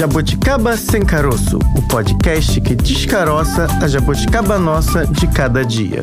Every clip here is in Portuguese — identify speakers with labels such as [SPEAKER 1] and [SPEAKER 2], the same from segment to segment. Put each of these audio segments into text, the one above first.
[SPEAKER 1] Jabuticaba Sem Caroço, o podcast que descaroça a jabuticaba nossa de cada dia.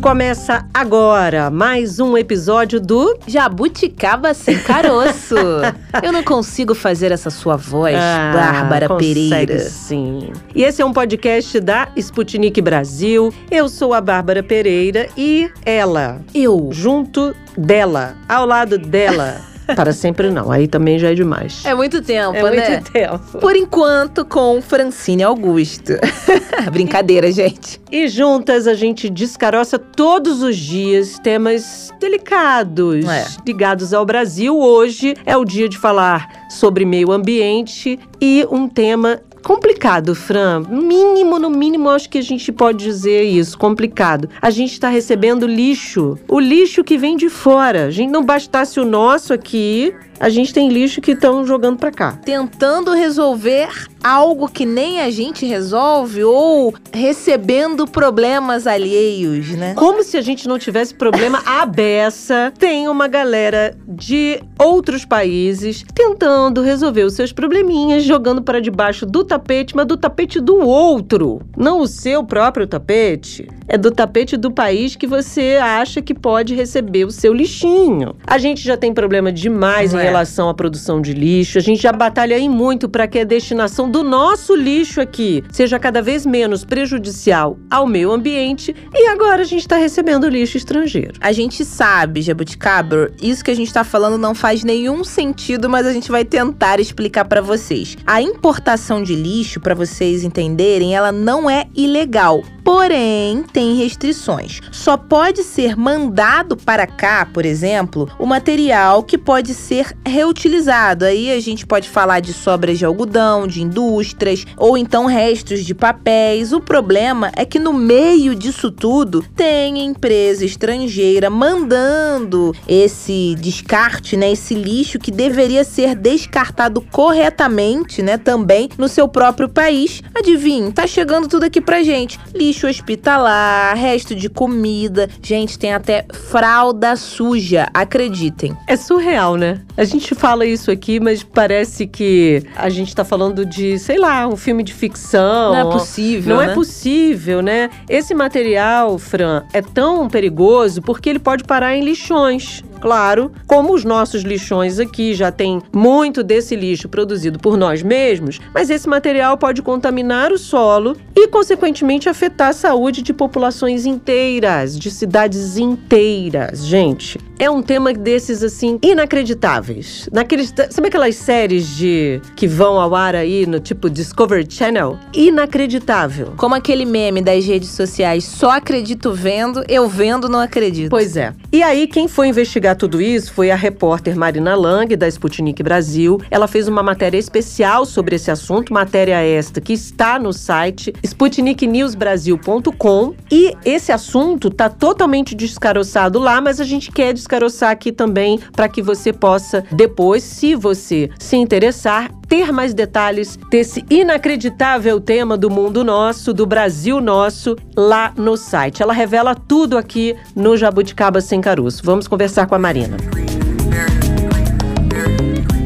[SPEAKER 2] Começa agora mais um episódio do
[SPEAKER 3] Jabuticaba Sem Caroço. Eu não consigo fazer essa sua voz,
[SPEAKER 2] Ah,
[SPEAKER 3] Bárbara
[SPEAKER 2] consegue
[SPEAKER 3] Pereira.
[SPEAKER 2] Sim. E esse é um podcast da Sputnik Brasil. Eu sou a Bárbara Pereira e ela,
[SPEAKER 3] Eu.
[SPEAKER 2] junto dela, ao lado dela. Para sempre não, aí também já é demais.
[SPEAKER 3] É muito tempo,
[SPEAKER 2] É
[SPEAKER 3] né?
[SPEAKER 2] muito tempo.
[SPEAKER 3] Por enquanto, com Francine Augusto. Brincadeira, gente.
[SPEAKER 2] E juntas a gente descaroça todos os dias temas delicados
[SPEAKER 3] É.
[SPEAKER 2] ligados ao Brasil. Hoje é o dia de falar sobre meio ambiente e um tema complicado, Fran. Mínimo, no mínimo, acho que a gente pode dizer isso, complicado. A gente está recebendo lixo. O lixo que vem de fora. A gente não bastasse o nosso aqui, a gente tem lixo que estão jogando para cá.
[SPEAKER 3] Tentando resolver algo que nem a gente resolve ou recebendo problemas alheios, né?
[SPEAKER 2] Como se a gente não tivesse problema à beça. Tem uma galera de outros países tentando resolver os seus probleminhas, jogando para debaixo do tapete, mas do tapete do outro. Não o seu próprio tapete. É do tapete do país que você acha que pode receber o seu lixinho. A gente já tem problema demais em
[SPEAKER 3] É.
[SPEAKER 2] relação à produção de lixo. A gente já batalha aí muito para que a destinação do nosso lixo aqui seja cada vez menos prejudicial ao meio ambiente. E agora a gente está recebendo lixo estrangeiro.
[SPEAKER 3] A gente sabe, Jabuticaba, isso que a gente tá falando não faz nenhum sentido, mas a gente vai tentar explicar pra vocês. A importação de lixo, pra vocês entenderem, ela não é ilegal. Porém, tem restrições. Só pode ser mandado para cá, por exemplo, o material que pode ser reutilizado. Aí a gente pode falar de sobras de algodão, de indústrias, ou então restos de papéis. O problema é que no meio disso tudo tem empresa estrangeira mandando esse descarte, né, esse lixo que deveria ser descartado corretamente, né, também no seu próprio país. Adivinhe, tá chegando tudo aqui pra gente. Lixo hospitalar, resto de comida. Gente, tem até fralda suja, acreditem.
[SPEAKER 2] É surreal, né? A gente fala isso aqui, mas parece que a gente tá falando de, sei lá, um filme de ficção.
[SPEAKER 3] Não é possível,
[SPEAKER 2] Não
[SPEAKER 3] né?
[SPEAKER 2] é possível, né? Esse material, Fran, é tão perigoso porque ele pode parar em lixões. Claro, como os nossos lixões aqui já tem muito desse lixo produzido por nós mesmos, mas esse material pode contaminar o solo e, consequentemente, afetar a saúde de populações inteiras, de cidades inteiras. Gente, é um tema desses assim inacreditáveis. Naqueles, sabe aquelas séries de que vão ao ar aí no tipo Discovery Channel? Inacreditável.
[SPEAKER 3] Como aquele meme das redes sociais, só acredito vendo, eu vendo não acredito.
[SPEAKER 2] Pois é. E aí, quem foi investigar tudo isso foi a repórter Marina Lang, da Sputnik Brasil. Ela fez uma matéria especial sobre esse assunto, matéria esta que está no site sputniknewsbrasil.com. E esse assunto tá totalmente descaroçado lá, mas a gente quer descaroçar aqui também para que você possa depois, se você se interessar, ter mais detalhes desse inacreditável tema do mundo nosso, do Brasil nosso, lá no site. Ela revela tudo aqui no Jabuticaba Sem Caroço. Vamos conversar com a Marina.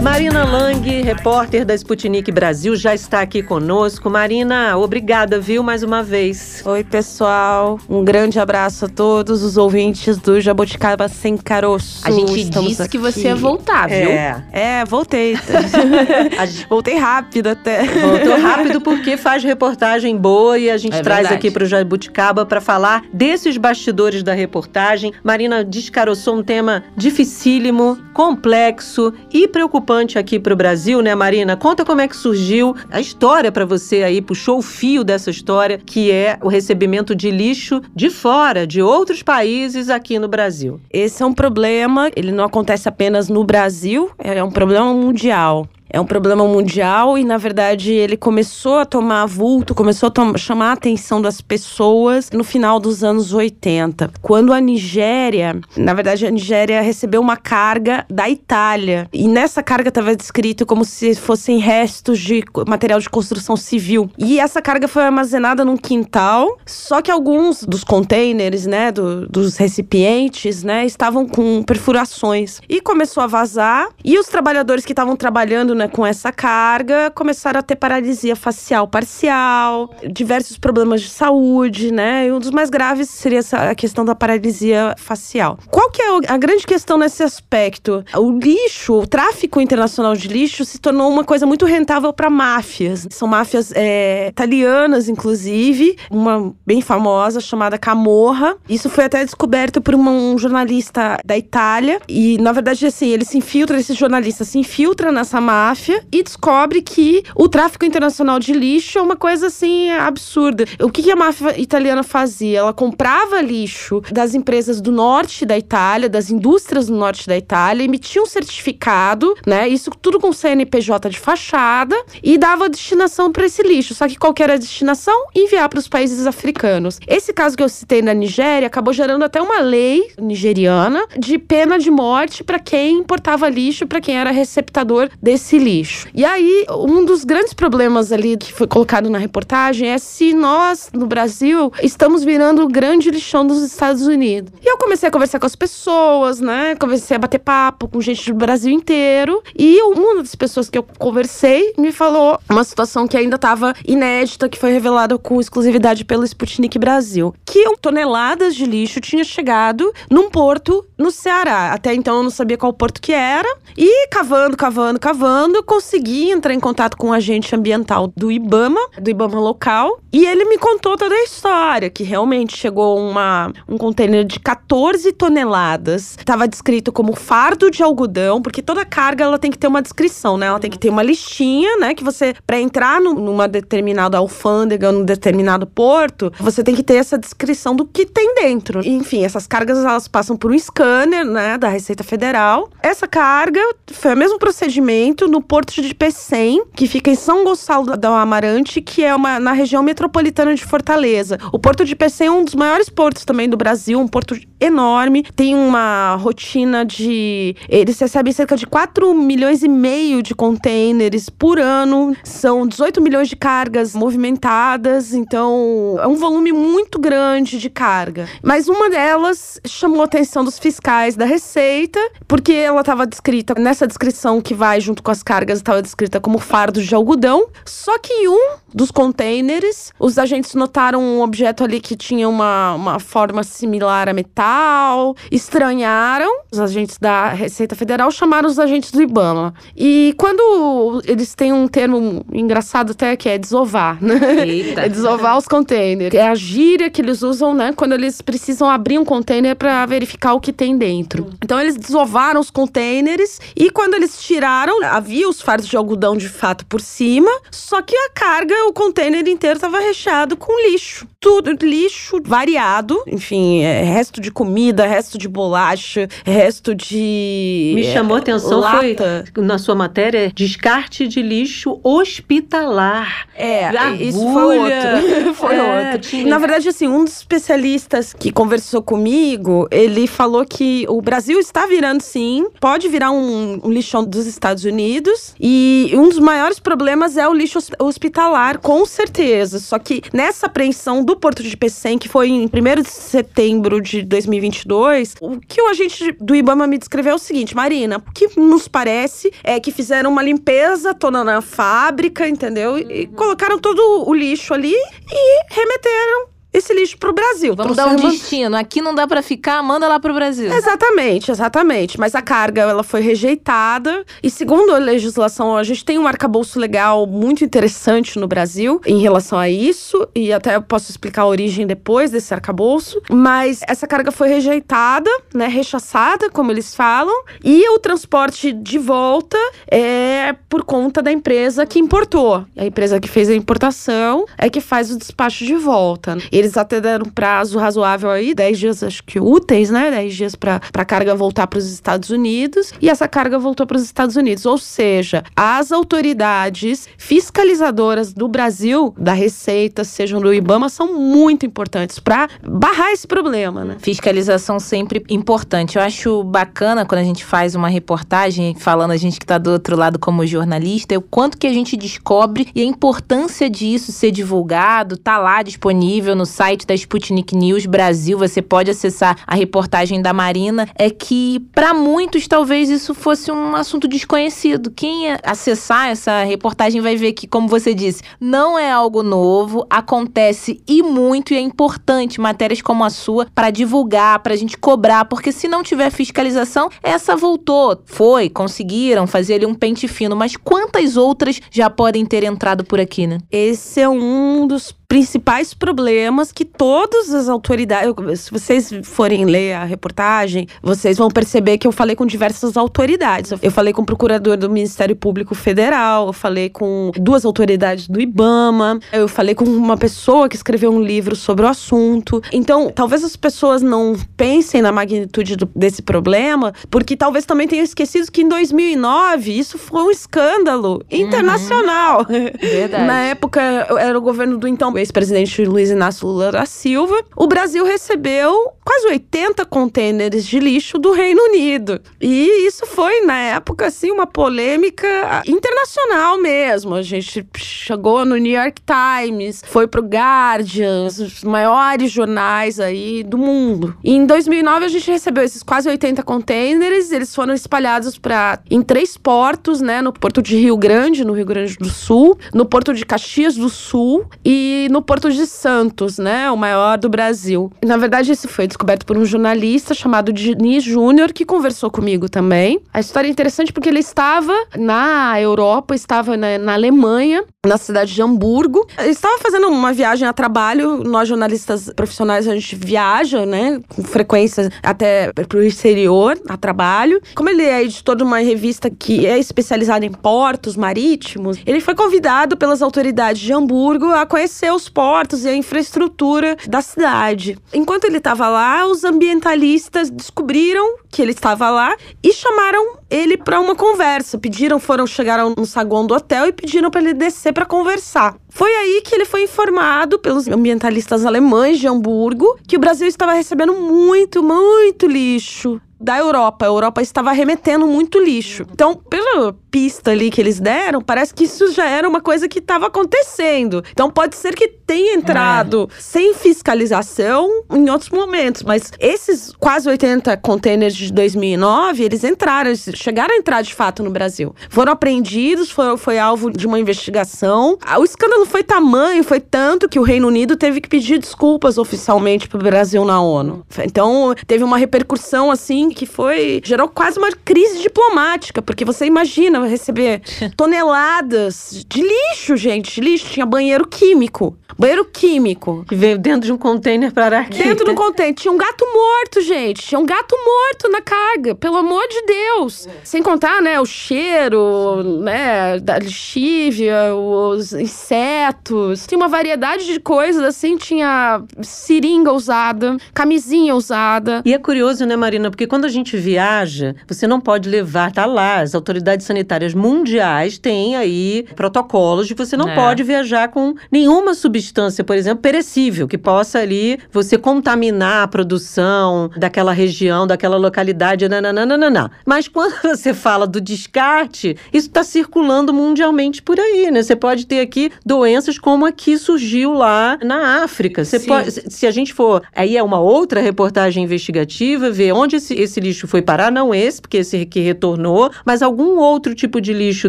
[SPEAKER 2] Marina Lang, repórter da Sputnik Brasil, já está aqui conosco. Marina, obrigada, viu, mais uma vez.
[SPEAKER 4] Oi, pessoal. Um grande abraço a todos os ouvintes do Jabuticaba Sem Caroço.
[SPEAKER 3] A gente
[SPEAKER 4] Estamos
[SPEAKER 3] disse que você
[SPEAKER 4] aqui.
[SPEAKER 3] ia voltar, viu?
[SPEAKER 2] É.
[SPEAKER 4] É, voltei. Voltei rápido até.
[SPEAKER 2] Voltou rápido porque faz reportagem boa e a gente
[SPEAKER 3] É
[SPEAKER 2] traz
[SPEAKER 3] verdade.
[SPEAKER 2] aqui para o Jabuticaba para falar desses bastidores da reportagem. Marina descaroçou um tema dificílimo, complexo e preocupante aqui para o Brasil, né, Marina? Conta como é que surgiu a história para você aí, puxou o fio dessa história, que é o recebimento de lixo de fora, de outros países aqui no Brasil.
[SPEAKER 4] Esse é um problema, ele não acontece apenas no Brasil, é um problema mundial. É um problema mundial e, na verdade, ele começou a tomar vulto, começou a chamar a atenção das pessoas no final dos anos 80, quando a Nigéria, na verdade, a Nigéria recebeu uma carga da Itália. E nessa carga estava descrito como se fossem restos de material de construção civil. E essa carga foi armazenada num quintal, só que alguns dos containers, né, do, dos recipientes, né, estavam com perfurações. E começou a vazar, e os trabalhadores que estavam trabalhando né, com essa carga começaram a ter paralisia facial parcial, diversos problemas de saúde, né? E um dos mais graves seria essa, a questão da paralisia facial. Qual que é a grande questão nesse aspecto? O lixo, o tráfico internacional de lixo se tornou uma coisa muito rentável para máfias. São máfias é, italianas, inclusive, uma bem famosa chamada Camorra. Isso foi até descoberto por uma, um jornalista da Itália. E, na verdade, assim, ele se infiltra, esse jornalista se infiltra nessa máfia e descobre que o tráfico internacional de lixo é uma coisa assim absurda. O que, que a máfia italiana fazia? Ela comprava lixo das empresas do norte da Itália, das indústrias do norte da Itália, emitia um certificado, né? Isso tudo com CNPJ de fachada e dava destinação para esse lixo. Só que qual que era a destinação? Enviar para os países africanos. Esse caso que eu citei na Nigéria acabou gerando até uma lei nigeriana de pena de morte para quem importava lixo, para quem era receptador desse lixo. E aí, um dos grandes problemas ali que foi colocado na reportagem é se nós, no Brasil, estamos virando o grande lixão dos Estados Unidos. E eu comecei a conversar com as pessoas, né? Comecei a bater papo com gente do Brasil inteiro. E uma das pessoas que eu conversei me falou uma situação que ainda estava inédita, que foi revelada com exclusividade pelo Sputnik Brasil. Que toneladas de lixo tinha chegado num porto no Ceará. Até então eu não sabia qual porto que era. E cavando, cavando, cavando, consegui entrar em contato com um agente ambiental do Ibama, do Ibama local. E ele me contou toda a história, que realmente chegou uma, um container de 14 toneladas. Estava descrito como fardo de algodão, porque toda carga ela tem que ter uma descrição, né? Ela tem que ter uma listinha, né? Que você, para entrar no, numa determinada alfândega, num determinado porto, você tem que ter essa descrição do que tem dentro. Enfim, essas cargas elas passam por um scanner, né? Da Receita Federal. Essa carga foi o mesmo procedimento no porto de Pecém, que fica em São Gonçalo do Amarante, que é uma, na região metropolitana de Fortaleza. O porto de Pecém é um dos maiores portos também do Brasil, um porto enorme, tem uma rotina de. Eles recebem cerca de 4 milhões e meio de containers por ano, são 18 milhões de cargas movimentadas, então é um volume muito grande de carga. Mas uma delas chamou a atenção dos fiscais da Receita, porque ela estava descrita, nessa descrição que vai junto com as cargas, estava descrita como fardos de algodão, só que em um dos containers, os agentes notaram um objeto ali que tinha uma, uma forma similar a metal, estranharam. Os agentes da Receita Federal chamaram os agentes do Ibama. E quando eles têm um termo engraçado até que é desovar, né?
[SPEAKER 3] Eita.
[SPEAKER 4] É desovar os containers. É a gíria que eles usam, né, quando eles precisam abrir um container para verificar o que tem dentro. Então eles desovaram os containers e quando eles tiraram, havia os fardos de algodão de fato por cima, só que a carga o container inteiro estava recheado com lixo. Tudo lixo variado, enfim, é, resto de comida, resto de bolacha, resto de.
[SPEAKER 2] Me chamou a atenção
[SPEAKER 4] lata.
[SPEAKER 2] foi na sua matéria descarte de lixo hospitalar.
[SPEAKER 4] É,
[SPEAKER 2] Agulha.
[SPEAKER 4] isso foi outro. foi
[SPEAKER 2] É,
[SPEAKER 4] outro.
[SPEAKER 2] tinha-
[SPEAKER 4] Na verdade, assim, um dos especialistas que conversou comigo, ele falou que o Brasil está virando, sim, pode virar um, um lixão dos Estados Unidos. E um dos maiores problemas é o lixo hos- hospitalar, com certeza. Só que nessa apreensão do Porto de Pecém, que foi em 1 de setembro de 2022, o que o agente do Ibama me descreveu é o seguinte, Marina, o que nos parece é que fizeram uma limpeza toda na fábrica, entendeu? E- E colocaram todo o lixo ali e remeteram esse lixo pro Brasil.
[SPEAKER 3] Vamos dar um destino. Aqui não dá pra ficar, manda lá pro Brasil.
[SPEAKER 4] Exatamente, exatamente. Mas a carga ela foi rejeitada. E segundo a legislação, a gente tem um arcabouço legal muito interessante no Brasil em relação a isso. E até eu posso explicar a origem depois desse arcabouço. Mas essa carga foi rejeitada, né? Rechaçada, como eles falam. E o transporte de volta é por conta da empresa que importou. A empresa que fez a importação é que faz o despacho de volta. Eles eles até deram um prazo razoável aí, 10 dias, acho que úteis, né? 10 dias para a carga voltar para os Estados Unidos. E essa carga voltou para os Estados Unidos. Ou seja, as autoridades fiscalizadoras do Brasil, da Receita, sejam do IBAMA, são muito importantes para barrar esse problema, né?
[SPEAKER 3] Fiscalização sempre importante. Eu acho bacana quando a gente faz uma reportagem falando a gente que está do outro lado como jornalista, o quanto que a gente descobre e a importância disso ser divulgado, tá lá disponível no site da Sputnik News Brasil, você pode acessar a reportagem da Marina, é que para muitos talvez isso fosse um assunto desconhecido. Quem acessar essa reportagem vai ver que, como você disse, não é algo novo, acontece e muito e é importante matérias como a sua para divulgar, para a gente cobrar, porque se não tiver fiscalização, essa voltou, foi, conseguiram fazer ali um pente fino, mas quantas outras já podem ter entrado por aqui, né?
[SPEAKER 4] Esse é um dos principais problemas que todas as autoridades. Se vocês forem ler a reportagem, vocês vão perceber que eu falei com diversas autoridades. Eu falei com o procurador do Ministério Público Federal, eu falei com duas autoridades do IBAMA, eu falei com uma pessoa que escreveu um livro sobre o assunto. Então, talvez as pessoas não pensem na magnitude do, desse problema, porque talvez também tenham esquecido que em 2009 isso foi um escândalo uhum. internacional.
[SPEAKER 3] Uhum. Verdade.
[SPEAKER 4] na época era o governo do então ex-presidente Luiz Inácio Lula da Silva, o Brasil recebeu quase 80 contêineres de lixo do Reino Unido. E isso foi, na época, assim, uma polêmica internacional mesmo. A gente chegou no New York Times, foi pro Guardian, os maiores jornais aí do mundo. E em 2009 a gente recebeu esses quase 80 contêineres, eles foram espalhados para em três portos, né, no Porto de Rio Grande, no Rio Grande do Sul, no Porto de Caxias do Sul e no Porto de Santos, né? O maior do Brasil. Na verdade, esse foi descoberto por um jornalista chamado Diniz Júnior, que conversou comigo também. A história é interessante porque ele estava na Europa, estava na, na Alemanha, na cidade de Hamburgo. Ele estava fazendo uma viagem a trabalho. Nós, jornalistas profissionais, a gente viaja, né? Com frequência até pro exterior, a trabalho. Como ele é editor de uma revista que é especializada em portos marítimos, ele foi convidado pelas autoridades de Hamburgo a conhecer os portos e a infraestrutura da cidade. Enquanto ele estava lá, os ambientalistas descobriram que ele estava lá e chamaram ele para uma conversa. Pediram, foram, chegaram no saguão do hotel e pediram para ele descer para conversar. Foi aí que ele foi informado pelos ambientalistas alemães de Hamburgo que o Brasil estava recebendo muito, muito lixo da Europa. A Europa estava remetendo muito lixo. Então, pela pista ali que eles deram, parece que isso já era uma coisa que estava acontecendo. Então, pode ser que tenha entrado é. sem fiscalização em outros momentos, mas esses quase 80 containers de 2009, eles entraram, eles chegaram a entrar de fato no Brasil. Foram apreendidos, foi, foi alvo de uma investigação. O escândalo foi tamanho, foi tanto que o Reino Unido teve que pedir desculpas oficialmente para o Brasil na ONU. Então, teve uma repercussão assim que foi. gerou quase uma crise diplomática, porque você imagina receber toneladas de lixo, gente, de lixo. Tinha banheiro químico. Banheiro químico.
[SPEAKER 2] Que veio dentro de um container para aqui.
[SPEAKER 4] Dentro do container. Tinha um gato morto, gente. Tinha um gato morto na carga. Pelo amor de Deus. Sem contar, né, o cheiro, né, da lixívia, os insetos. Tinha uma variedade de coisas, assim. Tinha seringa usada, camisinha usada.
[SPEAKER 2] E é curioso, né, Marina? Porque quando a gente viaja, você não pode levar, tá lá, as autoridades sanitárias mundiais têm aí protocolos de você não é. pode viajar com nenhuma substância, por exemplo, perecível, que possa ali você contaminar a produção daquela região, daquela localidade, nananana. Mas quando você fala do descarte, isso está circulando mundialmente por aí, né? Você pode ter aqui doenças como a que surgiu lá na África. Você pode, se a gente for, aí é uma outra reportagem investigativa, ver onde esse, esse lixo foi parar, não esse, porque esse que retornou, mas algum outro tipo de lixo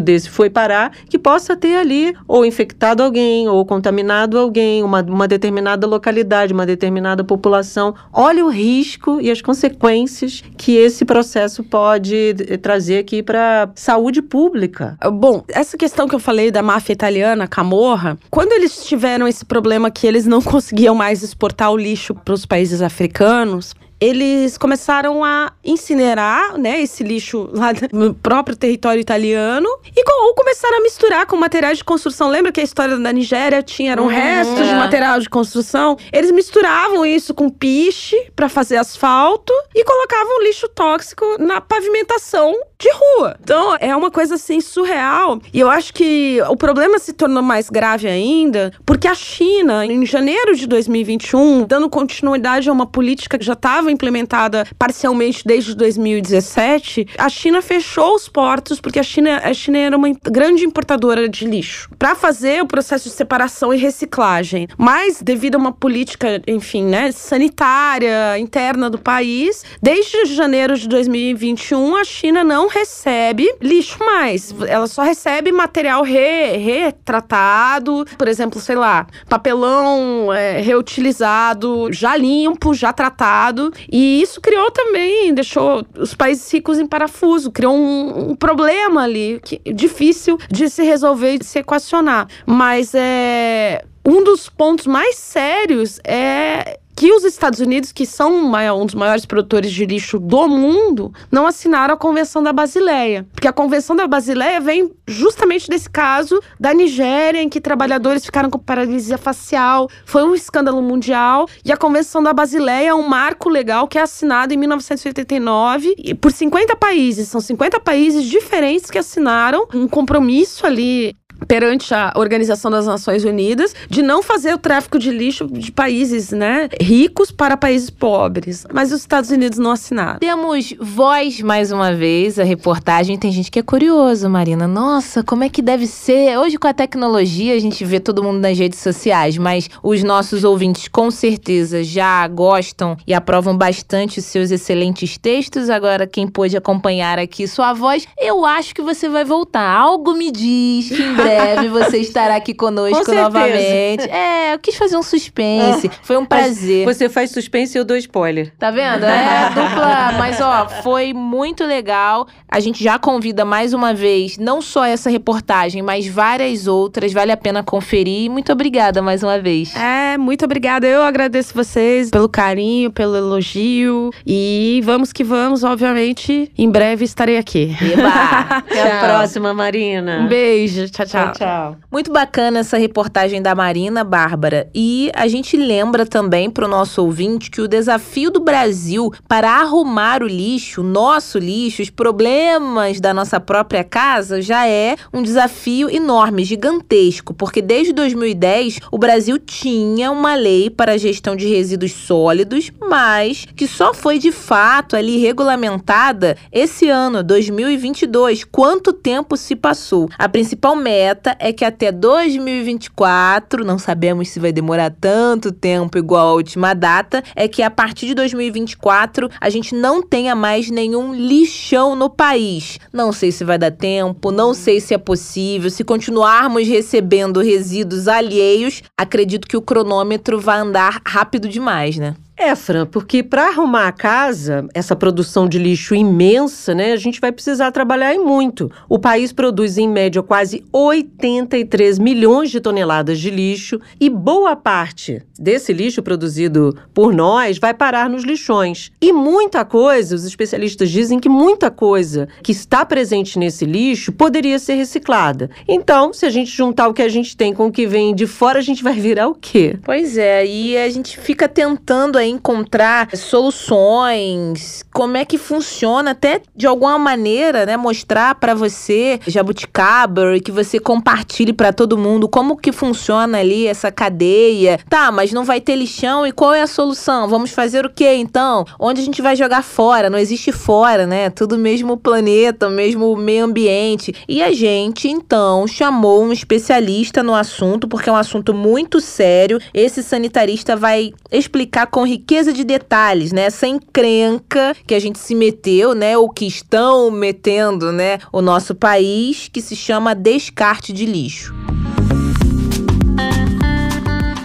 [SPEAKER 2] desse foi parar que possa ter ali ou infectado alguém ou contaminado alguém, uma, uma determinada localidade, uma determinada população. Olha o risco e as consequências que esse processo pode eh, trazer aqui para saúde pública.
[SPEAKER 4] Bom, essa questão que eu falei da máfia italiana, Camorra, quando eles tiveram esse problema que eles não conseguiam mais exportar o lixo para os países africanos, eles começaram a incinerar, né, esse lixo lá no próprio território italiano e ou começaram a misturar com materiais de construção. Lembra que a história da Nigéria tinha eram uhum, restos de material de construção? Eles misturavam isso com piche para fazer asfalto e colocavam lixo tóxico na pavimentação de rua. Então, é uma coisa assim surreal. E eu acho que o problema se tornou mais grave ainda porque a China, em janeiro de 2021, dando continuidade a uma política que já estava implementada parcialmente desde 2017, a China fechou os portos porque a China, a China era uma grande importadora de lixo para fazer o processo de separação e reciclagem. Mas devido a uma política, enfim, né, sanitária interna do país, desde janeiro de 2021 a China não recebe lixo mais. Ela só recebe material re, retratado, por exemplo, sei lá, papelão é, reutilizado, já limpo, já tratado. E isso criou também, deixou os países ricos em parafuso, criou um, um problema ali que, difícil de se resolver e de se equacionar. Mas é. Um dos pontos mais sérios é que os Estados Unidos, que são um dos maiores produtores de lixo do mundo, não assinaram a Convenção da Basileia. Porque a Convenção da Basileia vem justamente desse caso da Nigéria, em que trabalhadores ficaram com paralisia facial. Foi um escândalo mundial. E a Convenção da Basileia é um marco legal que é assinado em 1989 por 50 países. São 50 países diferentes que assinaram um compromisso ali perante a Organização das Nações Unidas de não fazer o tráfico de lixo de países, né, ricos para países pobres. Mas os Estados Unidos não assinaram.
[SPEAKER 3] Temos voz mais uma vez, a reportagem. Tem gente que é curioso, Marina. Nossa, como é que deve ser? Hoje com a tecnologia a gente vê todo mundo nas redes sociais, mas os nossos ouvintes com certeza já gostam e aprovam bastante os seus excelentes textos. Agora quem pôde acompanhar aqui sua voz, eu acho que você vai voltar. Algo me diz que em breve breve você estará aqui conosco novamente. É, eu quis fazer um suspense. Ah, foi um prazer.
[SPEAKER 2] Você faz suspense e eu dou spoiler.
[SPEAKER 3] Tá vendo? É dupla. Mas, ó, foi muito legal. A gente já convida mais uma vez, não só essa reportagem, mas várias outras. Vale a pena conferir. Muito obrigada mais uma vez.
[SPEAKER 4] É, muito obrigada. Eu agradeço vocês pelo carinho, pelo elogio. E vamos que vamos, obviamente. Em breve estarei aqui.
[SPEAKER 2] Eba! Até a próxima, Marina.
[SPEAKER 4] Um beijo. Tchau, tchau. Tchau,
[SPEAKER 2] tchau.
[SPEAKER 3] Muito bacana essa reportagem da Marina Bárbara. E a gente lembra também para o nosso ouvinte que o desafio do Brasil para arrumar o lixo, nosso lixo, os problemas da nossa própria casa, já é um desafio enorme, gigantesco, porque desde 2010 o Brasil tinha uma lei para a gestão de resíduos sólidos, mas que só foi de fato ali regulamentada esse ano, 2022. Quanto tempo se passou? A principal meta meta é que até 2024, não sabemos se vai demorar tanto tempo igual a última data, é que a partir de 2024 a gente não tenha mais nenhum lixão no país. Não sei se vai dar tempo, não sei se é possível. Se continuarmos recebendo resíduos alheios, acredito que o cronômetro vai andar rápido demais, né?
[SPEAKER 2] É, Fran, porque para arrumar a casa, essa produção de lixo imensa, né, a gente vai precisar trabalhar em muito. O país produz em média quase 83 milhões de toneladas de lixo e boa parte desse lixo produzido por nós vai parar nos lixões. E muita coisa, os especialistas dizem que muita coisa que está presente nesse lixo poderia ser reciclada. Então, se a gente juntar o que a gente tem com o que vem de fora, a gente vai virar o quê?
[SPEAKER 3] Pois é, e a gente fica tentando aí encontrar soluções, como é que funciona, até de alguma maneira, né, mostrar para você, jabuticaba, e que você compartilhe para todo mundo como que funciona ali essa cadeia. Tá, mas não vai ter lixão e qual é a solução? Vamos fazer o que então? Onde a gente vai jogar fora? Não existe fora, né? Tudo mesmo planeta, mesmo meio ambiente. E a gente então chamou um especialista no assunto, porque é um assunto muito sério. Esse sanitarista vai explicar com de detalhes, né? Essa encrenca que a gente se meteu, né? Ou que estão metendo, né? O nosso país, que se chama descarte de lixo.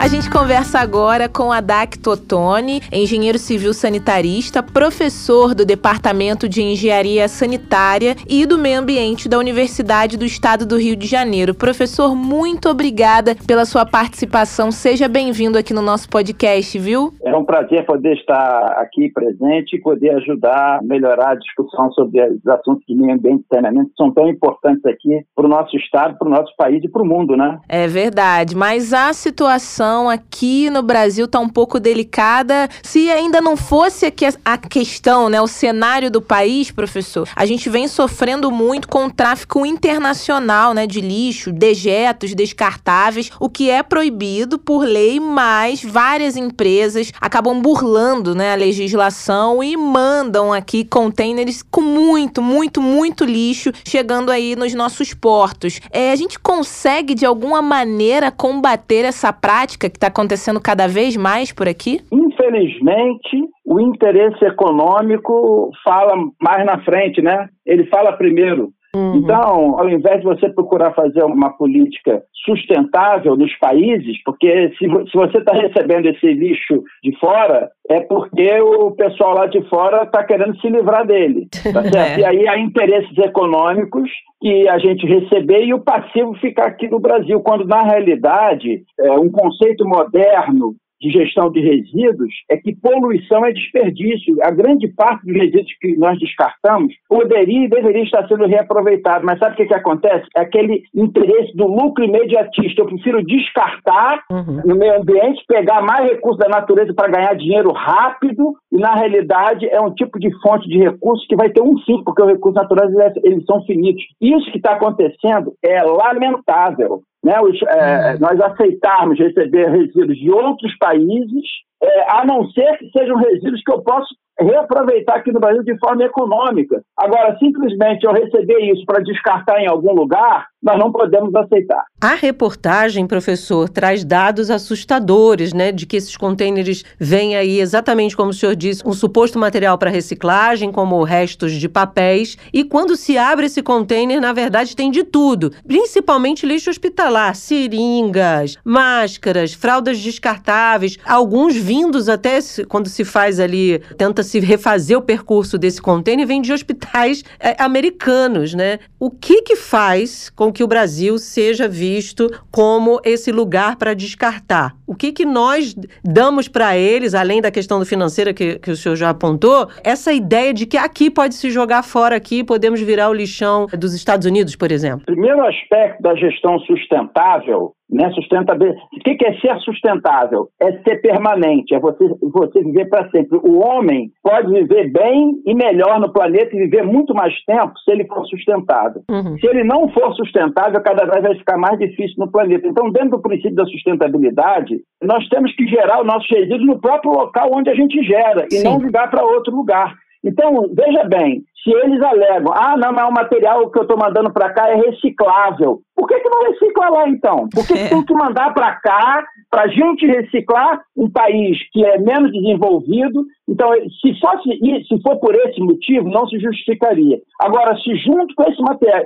[SPEAKER 3] A gente conversa agora com Adak Totoni, engenheiro civil sanitarista, professor do Departamento de Engenharia Sanitária e do Meio Ambiente da Universidade do Estado do Rio de Janeiro. Professor, muito obrigada pela sua participação. Seja bem-vindo aqui no nosso podcast, viu?
[SPEAKER 5] É um prazer poder estar aqui presente e poder ajudar a melhorar a discussão sobre os assuntos de meio ambiente e saneamento que são tão importantes aqui para o nosso estado, para o nosso país e para o mundo, né?
[SPEAKER 3] É verdade, mas a situação aqui no Brasil está um pouco delicada. Se ainda não fosse a questão, né, o cenário do país, professor, a gente vem sofrendo muito com o tráfico internacional, né, de lixo, dejetos descartáveis, o que é proibido por lei, mas várias empresas acabam burlando, né, a legislação e mandam aqui containers com muito, muito, muito lixo chegando aí nos nossos portos. É, a gente consegue de alguma maneira combater essa prática que está acontecendo cada vez mais por aqui?
[SPEAKER 5] Infelizmente, o interesse econômico fala mais na frente, né? Ele fala primeiro. Uhum. Então, ao invés de você procurar fazer uma política sustentável nos países, porque se, se você está recebendo esse lixo de fora, é porque o pessoal lá de fora está querendo se livrar dele. Tá certo? é. E aí há interesses econômicos que a gente receber e o passivo ficar aqui no Brasil, quando na realidade é um conceito moderno de gestão de resíduos é que poluição é desperdício. A grande parte dos resíduos que nós descartamos poderia e deveria estar sendo reaproveitado. Mas sabe o que, que acontece? É aquele interesse do lucro imediatista. Eu prefiro descartar uhum. no meio ambiente, pegar mais recursos da natureza para ganhar dinheiro rápido e, na realidade, é um tipo de fonte de recursos que vai ter um fim, porque os recursos naturais eles são finitos. Isso que está acontecendo é lamentável né, os, é, nós aceitarmos receber resíduos de outros países, é, a não ser que sejam resíduos que eu posso reaproveitar aqui no Brasil de forma econômica. Agora, simplesmente eu receber isso para descartar em algum lugar, nós não podemos aceitar.
[SPEAKER 2] A reportagem, professor, traz dados assustadores, né, de que esses contêineres vêm aí exatamente como o senhor disse, um suposto material para reciclagem, como restos de papéis, e quando se abre esse contêiner, na verdade tem de tudo, principalmente lixo hospitalar, seringas, máscaras, fraldas descartáveis, alguns vindos até quando se faz ali, tenta se refazer o percurso desse contêiner, vem de hospitais é, americanos, né? O que que faz com que o Brasil seja visto como esse lugar para descartar. O que, que nós damos para eles, além da questão financeira que, que o senhor já apontou, essa ideia de que aqui pode se jogar fora aqui, podemos virar o lixão dos Estados Unidos, por exemplo?
[SPEAKER 5] Primeiro aspecto da gestão sustentável né? Sustentabilidade. O que é ser sustentável? É ser permanente, é você, você viver para sempre. O homem pode viver bem e melhor no planeta e viver muito mais tempo se ele for sustentável. Uhum. Se ele não for sustentável, cada vez vai ficar mais difícil no planeta. Então, dentro do princípio da sustentabilidade, nós temos que gerar o nosso resíduo no próprio local onde a gente gera e Sim. não ligar para outro lugar. Então, veja bem, se eles alegam, ah, não, mas o material que eu estou mandando para cá é reciclável, por que, que não recicla lá então? Por que, que tem que mandar para cá, para a gente reciclar um país que é menos desenvolvido? Então, se, fosse, se for por esse motivo, não se justificaria. Agora, se junto com esse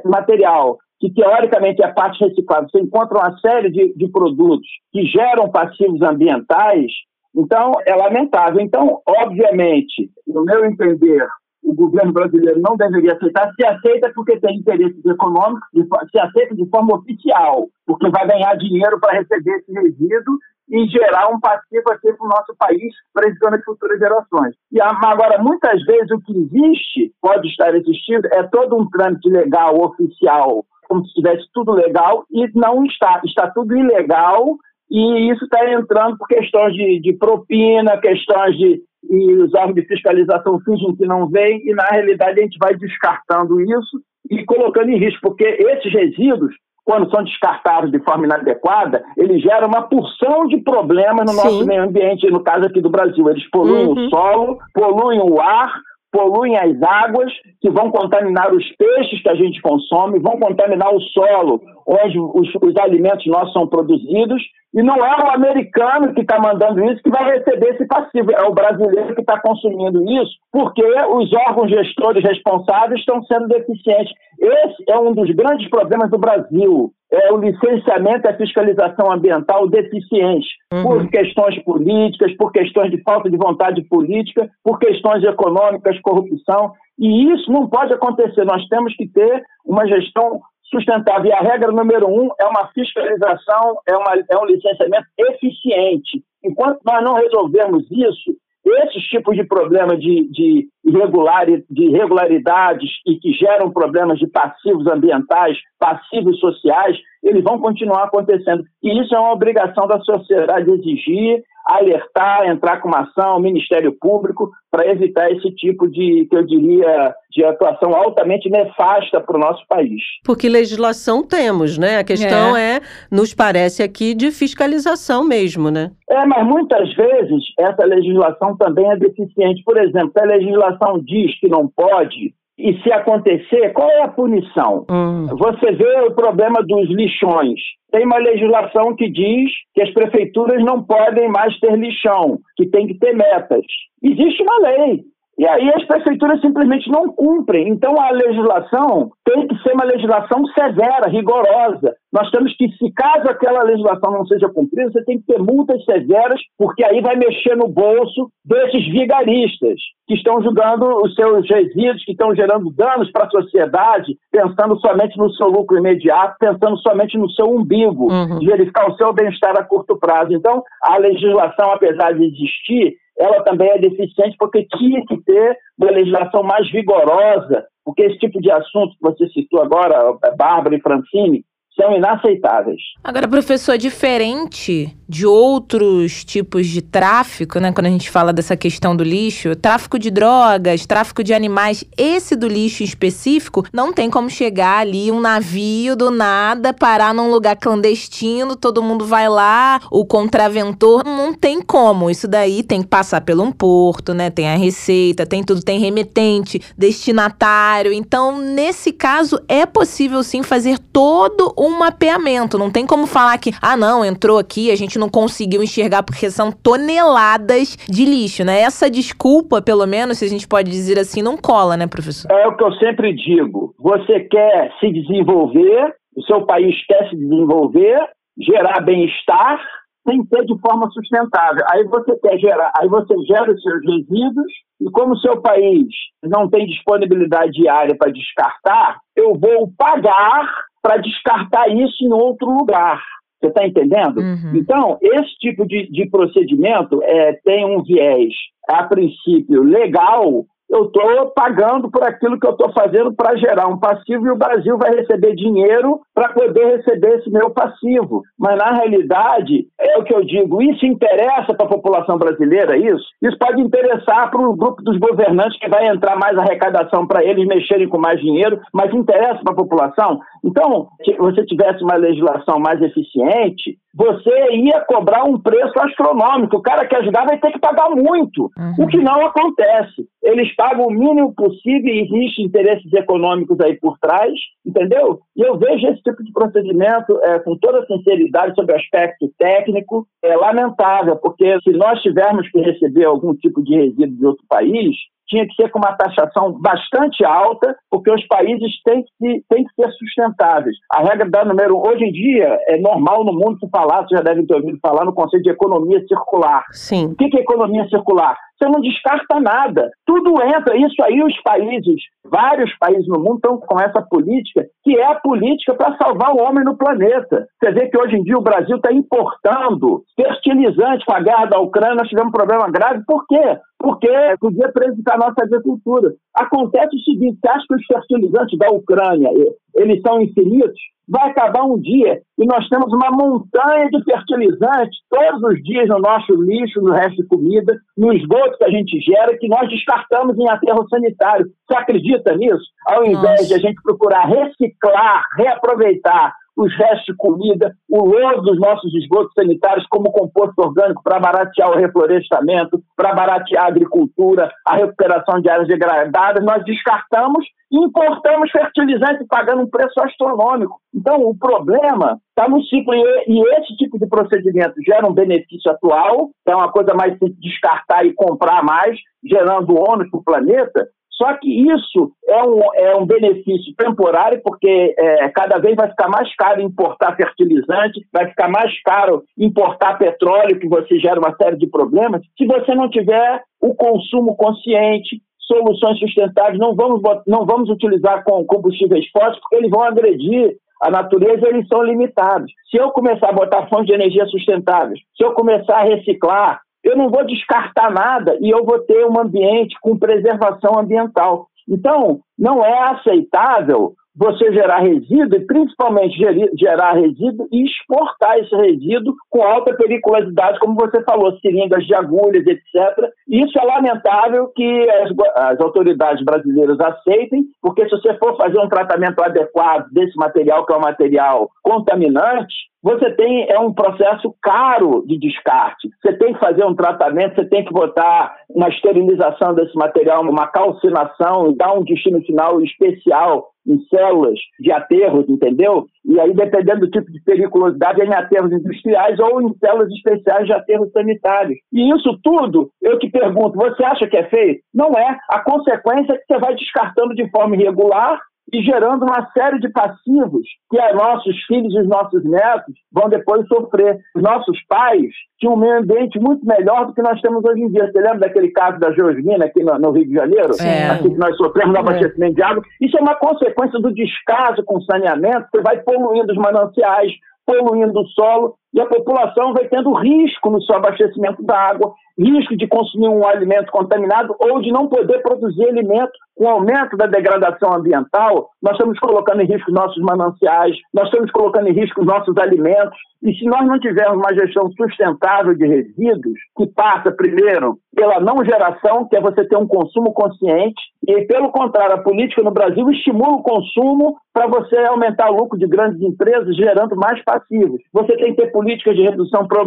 [SPEAKER 5] material que teoricamente é parte reciclável, você encontra uma série de, de produtos que geram passivos ambientais, então, é lamentável. Então, obviamente, no meu entender, o governo brasileiro não deveria aceitar. Se aceita porque tem interesses econômicos, se aceita de forma oficial, porque vai ganhar dinheiro para receber esse resíduo e gerar um passivo aqui para o nosso país, prejudicando as futuras gerações. E agora, muitas vezes, o que existe, pode estar existindo, é todo um trâmite legal, oficial, como se estivesse tudo legal, e não está. Está tudo ilegal e isso está entrando por questões de, de propina, questões de. E os órgãos de fiscalização fingem que não vem, e na realidade a gente vai descartando isso e colocando em risco, porque esses resíduos, quando são descartados de forma inadequada, eles geram uma porção de problemas no nosso Sim. meio ambiente, no caso aqui do Brasil. Eles poluem uhum. o solo, poluem o ar, poluem as águas, que vão contaminar os peixes que a gente consome, vão contaminar o solo onde os, os alimentos nossos são produzidos, e não é o americano que está mandando isso que vai receber esse passivo, é o brasileiro que está consumindo isso, porque os órgãos gestores responsáveis estão sendo deficientes. Esse é um dos grandes problemas do Brasil. é o licenciamento e a fiscalização ambiental deficientes uhum. por questões políticas, por questões de falta de vontade política, por questões econômicas, corrupção. E isso não pode acontecer. Nós temos que ter uma gestão sustentável. E a regra número um é uma fiscalização, é, uma, é um licenciamento eficiente. Enquanto nós não resolvermos isso, esses tipos de problemas de, de, irregular, de irregularidades e que geram problemas de passivos ambientais, passivos sociais, eles vão continuar acontecendo. E isso é uma obrigação da sociedade exigir, alertar, entrar com uma ação, Ministério Público, para evitar esse tipo de, que eu diria, de atuação altamente nefasta para o nosso país.
[SPEAKER 2] Porque legislação temos, né? A questão é. é, nos parece aqui, de fiscalização mesmo, né?
[SPEAKER 5] É, mas muitas vezes essa legislação também é deficiente. Por exemplo, a legislação diz que não pode, e se acontecer, qual é a punição? Hum. Você vê o problema dos lixões. Tem uma legislação que diz que as prefeituras não podem mais ter lixão, que tem que ter metas. Existe uma lei. E aí as prefeituras simplesmente não cumprem. Então a legislação tem que ser uma legislação severa, rigorosa. Nós temos que, se caso aquela legislação não seja cumprida, você tem que ter multas severas, porque aí vai mexer no bolso desses vigaristas que estão jogando os seus resíduos, que estão gerando danos para a sociedade, pensando somente no seu lucro imediato, pensando somente no seu umbigo, uhum. de verificar o seu bem-estar a curto prazo. Então, a legislação, apesar de existir, ela também é deficiente porque tinha que ter uma legislação mais vigorosa, porque esse tipo de assunto que você citou agora, Bárbara e Francine, são inaceitáveis.
[SPEAKER 3] Agora, professor, diferente de outros tipos de tráfico, né? Quando a gente fala dessa questão do lixo, tráfico de drogas, tráfico de animais, esse do lixo específico, não tem como chegar ali um navio do nada, parar num lugar clandestino, todo mundo vai lá, o contraventor, não tem como. Isso daí tem que passar pelo um porto, né? Tem a receita, tem tudo, tem remetente, destinatário. Então, nesse caso, é possível sim fazer todo o um mapeamento. Não tem como falar que, ah, não, entrou aqui, a gente não conseguiu enxergar porque são toneladas de lixo, né? Essa desculpa, pelo menos, se a gente pode dizer assim, não cola, né, professor?
[SPEAKER 5] É o que eu sempre digo. Você quer se desenvolver, o seu país quer se desenvolver, gerar bem-estar, tem que ser de forma sustentável. Aí você quer gerar, aí você gera os seus resíduos e como o seu país não tem disponibilidade diária para descartar, eu vou pagar para descartar isso em outro lugar. Você está entendendo? Uhum. Então, esse tipo de, de procedimento é, tem um viés, a princípio, legal, eu estou pagando por aquilo que eu estou fazendo para gerar um passivo e o Brasil vai receber dinheiro para poder receber esse meu passivo. Mas, na realidade, é o que eu digo, isso interessa para a população brasileira, isso? Isso pode interessar para o grupo dos governantes que vai entrar mais arrecadação para eles mexerem com mais dinheiro, mas interessa para a população? Então, se você tivesse uma legislação mais eficiente, você ia cobrar um preço astronômico. O cara que ajudar vai ter que pagar muito, uhum. o que não acontece. Eles pagam o mínimo possível e existem interesses econômicos aí por trás, entendeu? E eu vejo esse tipo de procedimento é, com toda sinceridade sobre o aspecto técnico, é lamentável, porque se nós tivermos que receber algum tipo de resíduo de outro país, tinha que ser com uma taxação bastante alta, porque os países têm que, têm que ser sustentáveis. A regra da número hoje em dia é normal no mundo se falar, vocês já devem ter ouvido falar no conceito de economia circular.
[SPEAKER 2] Sim.
[SPEAKER 5] O que é economia circular? Você não descarta nada. Tudo entra. Isso aí os países, vários países no mundo estão com essa política, que é a política para salvar o homem no planeta. Você vê que hoje em dia o Brasil está importando fertilizante com a guerra da Ucrânia, nós tivemos um problema grave. Por quê? Porque podia prejudicar a nossa agricultura. Acontece o seguinte, você acha que os fertilizantes da Ucrânia, eles são infinitos? vai acabar um dia e nós temos uma montanha de fertilizantes todos os dias no nosso lixo, no resto de comida, no esgoto que a gente gera, que nós descartamos em aterro sanitário. Você acredita nisso? Ao invés Nossa. de a gente procurar reciclar, reaproveitar os restos de comida, o lodo dos nossos esgotos sanitários como composto orgânico para baratear o reflorestamento, para baratear a agricultura, a recuperação de áreas degradadas, nós descartamos e importamos fertilizantes pagando um preço astronômico. Então, o problema está no ciclo, e esse tipo de procedimento gera um benefício atual, é uma coisa mais simples descartar e comprar mais, gerando ônus para o planeta, Só que isso é um, é um benefício temporário, porque é, cada vez vai ficar mais caro importar fertilizante, vai ficar mais caro importar petróleo, que você gera uma série de problemas, se você não tiver o consumo consciente, soluções sustentáveis, não vamos, não vamos utilizar com combustíveis fósseis, porque eles vão agredir a natureza, eles são limitados. Se eu começar a botar fontes de energia sustentáveis, se eu começar a reciclar, eu não vou descartar nada e eu vou ter um ambiente com preservação ambiental. Então, não é aceitável você gerar resíduo e principalmente gerar resíduo e exportar esse resíduo com alta periculosidade, como você falou, seringas de agulhas, etc. Isso é lamentável que as, as autoridades brasileiras aceitem, porque se você for fazer um tratamento adequado desse material, que é um material contaminante, você tem é um processo caro de descarte. Você tem que fazer um tratamento, você tem que botar uma esterilização desse material, uma calcinação, dar um destino final especial em células de aterros, entendeu? E aí, dependendo do tipo de periculosidade, é em aterros industriais ou em células especiais de aterros sanitários. E isso tudo, eu te pergunto, você acha que é feito? Não é. A consequência é que você vai descartando de forma irregular e gerando uma série de passivos que os nossos filhos e os nossos netos vão depois sofrer. Os nossos pais tinham um meio ambiente muito melhor do que nós temos hoje em dia. Você lembra daquele caso da Georgina aqui no, no Rio de Janeiro?
[SPEAKER 3] É.
[SPEAKER 5] Assim que nós sofremos no abastecimento é. de água. Isso é uma consequência do descaso com saneamento, você vai poluindo os mananciais, poluindo o solo, e a população vai tendo risco no seu abastecimento da água, risco de consumir um alimento contaminado ou de não poder produzir alimento. Com o aumento da degradação ambiental, nós estamos colocando em risco nossos mananciais, nós estamos colocando em risco os nossos alimentos. E se nós não tivermos uma gestão sustentável de resíduos, que passa primeiro pela não geração, que é você ter um consumo consciente, e pelo contrário, a política no Brasil estimula o consumo para você aumentar o lucro de grandes empresas, gerando mais passivos. Você tem que ter políticas de redução para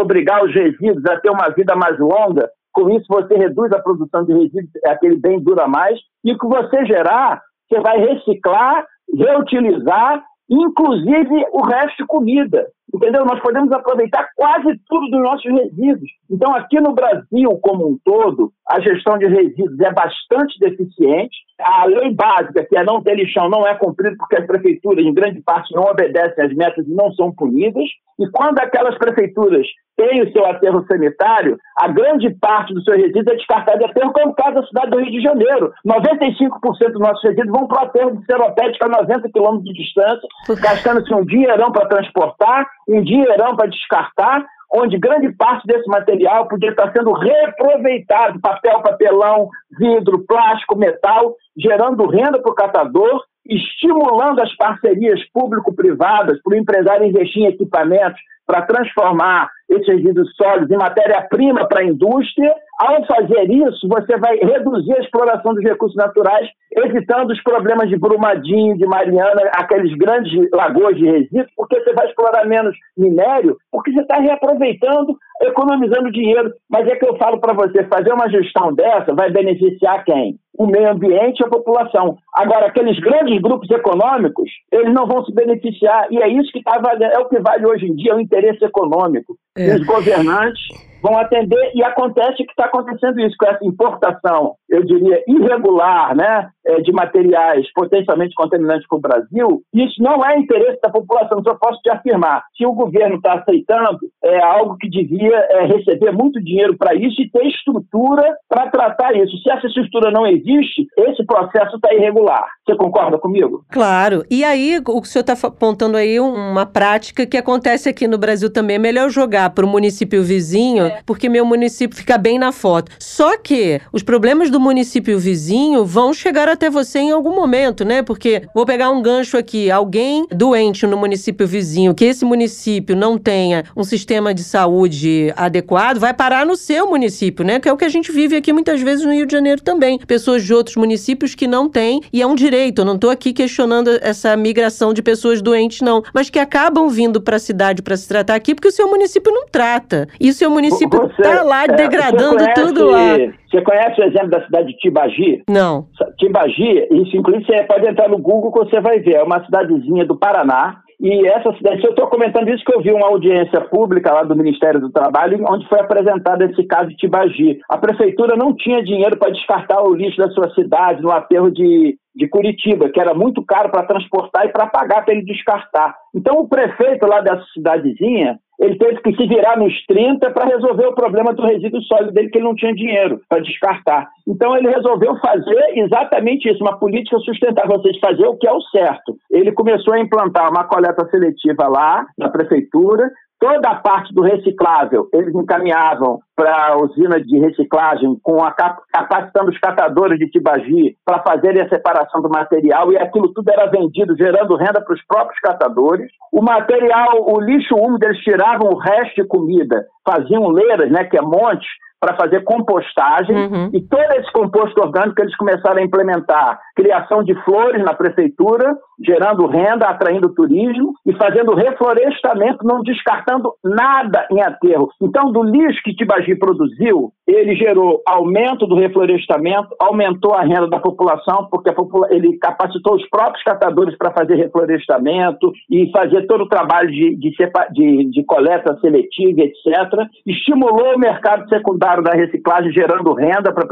[SPEAKER 5] obrigar os resíduos a ter uma vida mais longa, com isso você reduz a produção de resíduos, aquele bem dura mais, e o que você gerar, você vai reciclar, reutilizar, inclusive o resto de comida. Entendeu? Nós podemos aproveitar quase tudo dos nossos resíduos. Então, aqui no Brasil, como um todo, a gestão de resíduos é bastante deficiente. A lei básica, que é não ter lixão, não é cumprida porque as prefeituras, em grande parte, não obedecem às metas e não são punidas. E quando aquelas prefeituras têm o seu aterro sanitário, a grande parte do seu resíduo é descartado de aterro, como é o caso da cidade do Rio de Janeiro. 95% dos nossos resíduos vão para o aterro de Seropédica a 90 quilômetros de distância, gastando-se um dinheirão para transportar um dinheirão para descartar, onde grande parte desse material podia estar sendo reaproveitado, papel, papelão, vidro, plástico, metal, gerando renda para o catador, estimulando as parcerias público-privadas para o empresário investir em equipamentos para transformar esses resíduos sólidos em matéria-prima para a indústria. Ao fazer isso, você vai reduzir a exploração dos recursos naturais, evitando os problemas de Brumadinho, de Mariana, aqueles grandes lagoas de resíduos, porque você vai explorar menos minério, porque você está reaproveitando, economizando dinheiro. Mas é que eu falo para você, fazer uma gestão dessa vai beneficiar quem? o meio ambiente e a população. Agora, aqueles grandes grupos econômicos, eles não vão se beneficiar, e é isso que tá, é o que vale hoje em dia, o interesse econômico. É. Os governantes vão atender e acontece que está acontecendo isso com essa importação, eu diria irregular, né, é, de materiais potencialmente contaminantes para o Brasil. Isso não é interesse da população. Só posso te afirmar, se o governo está aceitando, é algo que devia é, receber muito dinheiro para isso e ter estrutura para tratar isso. Se essa estrutura não existe, esse processo está irregular. Você concorda comigo?
[SPEAKER 2] Claro. E aí, o senhor está apontando aí uma prática que acontece aqui no Brasil também. É melhor jogar para o município vizinho é. porque meu município fica bem na foto. Só que os problemas do município vizinho vão chegar até você em algum momento, né? Porque vou pegar um gancho aqui, alguém doente no município vizinho, que esse município não tenha um sistema de saúde adequado, vai parar no seu município, né? Que é o que a gente vive aqui muitas vezes no Rio de Janeiro também. Pessoas de outros municípios que não têm, e é um direito, eu não estou aqui questionando essa migração de pessoas doentes, não, mas que acabam vindo para a cidade para se tratar aqui porque o seu município não trata. E o seu município município está lá é, degradando conhece, tudo lá.
[SPEAKER 5] Você conhece o exemplo da cidade de Tibagi?
[SPEAKER 2] Não.
[SPEAKER 5] Tibagi, isso inclusive você pode entrar no Google que você vai ver. É uma cidadezinha do Paraná E essa cidade, eu estou comentando isso que eu vi uma audiência pública lá do Ministério do Trabalho, onde foi apresentado esse caso de Tibagi. A prefeitura não tinha dinheiro para descartar o lixo da sua cidade no aterro de, de Curitiba, que era muito caro para transportar e para pagar para ele descartar. Então, o prefeito lá dessa cidadezinha, ele teve que se virar nos 30 para resolver o problema do resíduo sólido dele, que ele não tinha dinheiro para descartar. Então, ele resolveu fazer exatamente isso, uma política sustentável, ou seja, fazer o que é o certo. Ele começou a implantar uma coleta seletiva lá na prefeitura, Toda a parte do reciclável eles encaminhavam para a usina de reciclagem, com a capacitando os catadores de Tibagi para fazerem a separação do material, e aquilo tudo era vendido, gerando renda para os próprios catadores. O material, o lixo úmido, eles tiravam o resto de comida, faziam leiras, né, que é montes, para fazer compostagem uhum. e todo esse composto orgânico eles começaram a implementar criação de flores na prefeitura, gerando renda, atraindo turismo e fazendo reflorestamento, não descartando nada em aterro. Então, do lixo que Tibagi produziu, ele gerou aumento do reflorestamento, aumentou a renda da população, porque popula ele capacitou os próprios catadores para fazer reflorestamento e fazer todo o trabalho de, de, de, de coleta seletiva, etc. Estimulou o mercado secundário da reciclagem, gerando renda para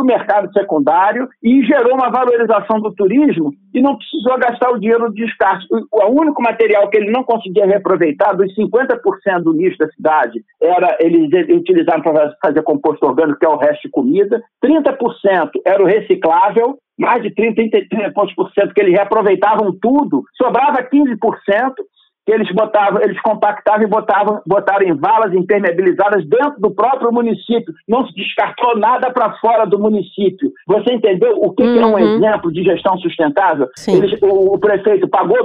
[SPEAKER 5] o mercado secundário e gerou uma valorização do turismo e não precisou gastar o dinheiro do descarte. O, o único material que ele não conseguia reaproveitar, dos 50% do lixo da cidade, era eles utilizaram para fazer composto orgânico, que é o resto de comida, 30% era o reciclável, mais de 30, 30 que eles reaproveitavam tudo, sobrava 15%, que eles botavam, eles compactavam e botavam, botaram em valas impermeabilizadas dentro do próprio município. Não se descartou nada para fora do município. Você entendeu o que, uhum. que é um uhum. exemplo de gestão sustentável? Eles, o, o, prefeito pagou,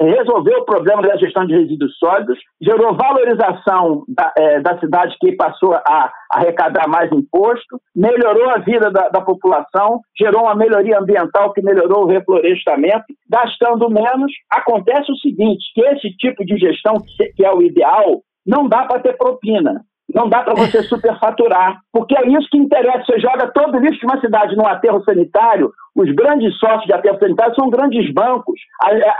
[SPEAKER 5] resolveu o problema da gestão de resíduos sólidos, gerou valorização da, é, da cidade que passou a arrecadar mais imposto, melhorou a vida da, da população, gerou uma melhoria ambiental que melhorou o reflorestamento, gastando menos. Acontece o seguinte, que esse tipo de gestão, que é o ideal, não dá para ter propina. Não dá para você superfaturar, porque é isso que interessa. Você joga todo o lixo de uma cidade num aterro sanitário, os grandes sócios de aterro são grandes bancos.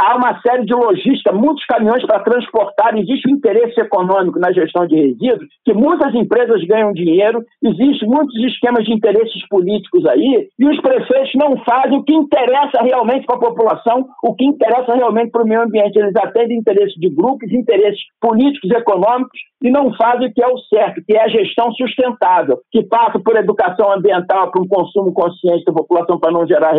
[SPEAKER 5] Há uma série de logística, muitos caminhões para transportar. Existe um interesse econômico na gestão de resíduos, que muitas empresas ganham dinheiro, existem muitos esquemas de interesses políticos aí, e os prefeitos não fazem o que interessa realmente para a população, o que interessa realmente para o meio ambiente. Eles atendem interesses de grupos, interesses políticos, econômicos, e não fazem o que é o certo, que é a gestão sustentável, que passa por educação ambiental, para um consumo consciente da população para não gerar gerar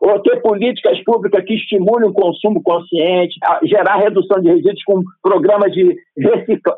[SPEAKER 5] ou ter políticas públicas que estimulem o consumo consciente, gerar redução de resíduos com programas de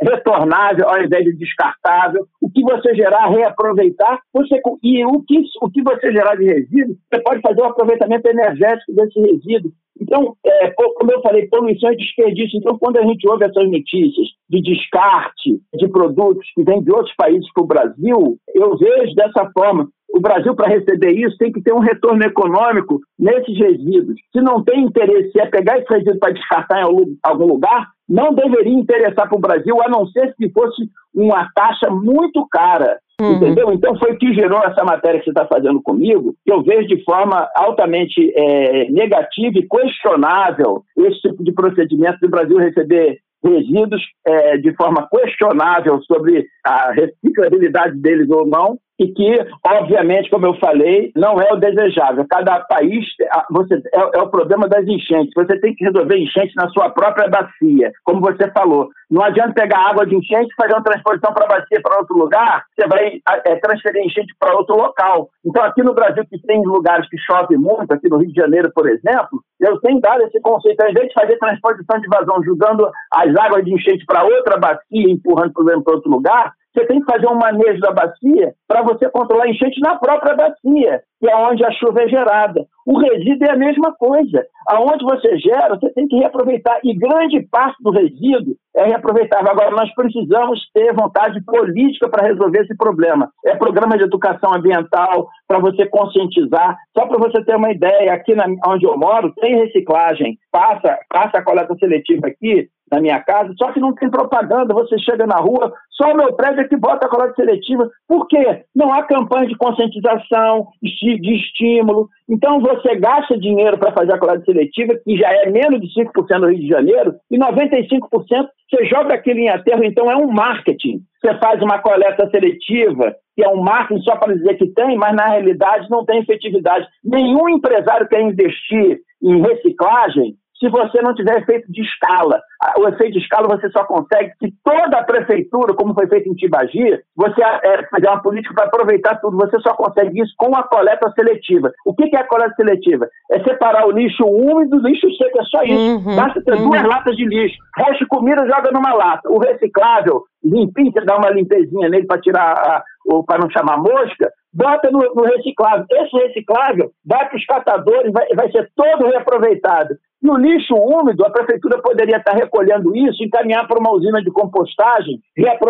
[SPEAKER 5] retornável ao invés de descartável. O que você gerar, reaproveitar, você, e o que, o que você gerar de resíduo, você pode fazer o um aproveitamento energético desse resíduo. Então, é, como eu falei, poluição e desperdício. Então, quando a gente ouve essas notícias de descarte de produtos que vêm de outros países para o Brasil, eu vejo dessa forma o Brasil, para receber isso, tem que ter um retorno econômico nesses resíduos. Se não tem interesse é pegar esse resíduo para descartar em algum lugar, não deveria interessar para o Brasil, a não ser se fosse uma taxa muito cara. Uhum. Entendeu? Então foi o que gerou essa matéria que você está fazendo comigo, que eu vejo de forma altamente é, negativa e questionável esse tipo de procedimento do Brasil receber resíduos é, de forma questionável sobre a reciclabilidade deles ou não, e que, obviamente, como eu falei, não é o desejável. Cada país você, é, é, o problema das enchentes. Você tem que resolver enchentes na sua própria bacia, como você falou. Não adianta pegar água de enchente e fazer uma transposição para a bacia para outro lugar, você vai é, transferir enchente para outro local. Então, aqui no Brasil, que tem lugares que chove muito, aqui no Rio de Janeiro, por exemplo, eu tenho dado esse conceito. Ao invés de fazer transposição de vazão, jogando as águas de enchente para outra bacia, empurrando o problema para outro lugar, você tem que fazer um manejo da bacia para você controlar a enchente na própria bacia, que é onde a chuva é gerada. O resíduo é a mesma coisa. Aonde você gera, você tem que reaproveitar. E grande parte do resíduo é reaproveitável. Agora, nós precisamos ter vontade política para resolver esse problema. É programa de educação ambiental para você conscientizar. Só para você ter uma ideia, aqui na, onde eu moro, tem reciclagem. Passa, passa a coleta seletiva aqui, na minha casa, só que não tem propaganda. Você chega na rua, só o meu prédio é que bota a coleta seletiva. Por quê? Não há campanha de conscientização, de estímulo. Então, você gasta dinheiro para fazer a coleta seletiva, que já é menos de 5% no Rio de Janeiro, e 95% você joga aquilo em aterro, então é um marketing. Você faz uma coleta seletiva, que é um marketing só para dizer que tem, mas na realidade não tem efetividade. Nenhum empresário quer investir em reciclagem se você não tiver efeito de escala. O efeito de escala você só consegue se toda a prefeitura, como foi feito em Tibagi, você é, fazer uma política para aproveitar tudo. Você só consegue isso com a coleta seletiva. O que é a coleta seletiva? É separar o lixo úmido do lixo seco, é só isso. Uhum, Basta ter uhum. duas latas de lixo. Resto comida joga numa lata. O reciclável, limpinho, você dá uma limpezinha nele para tirar para não chamar mosca, bota no, no, reciclável. Esse reciclável vai para os catadores, vai, vai ser todo reaproveitado. E o lixo úmido, a prefeitura poderia estar recolhendo isso, encaminhar para uma usina de compostagem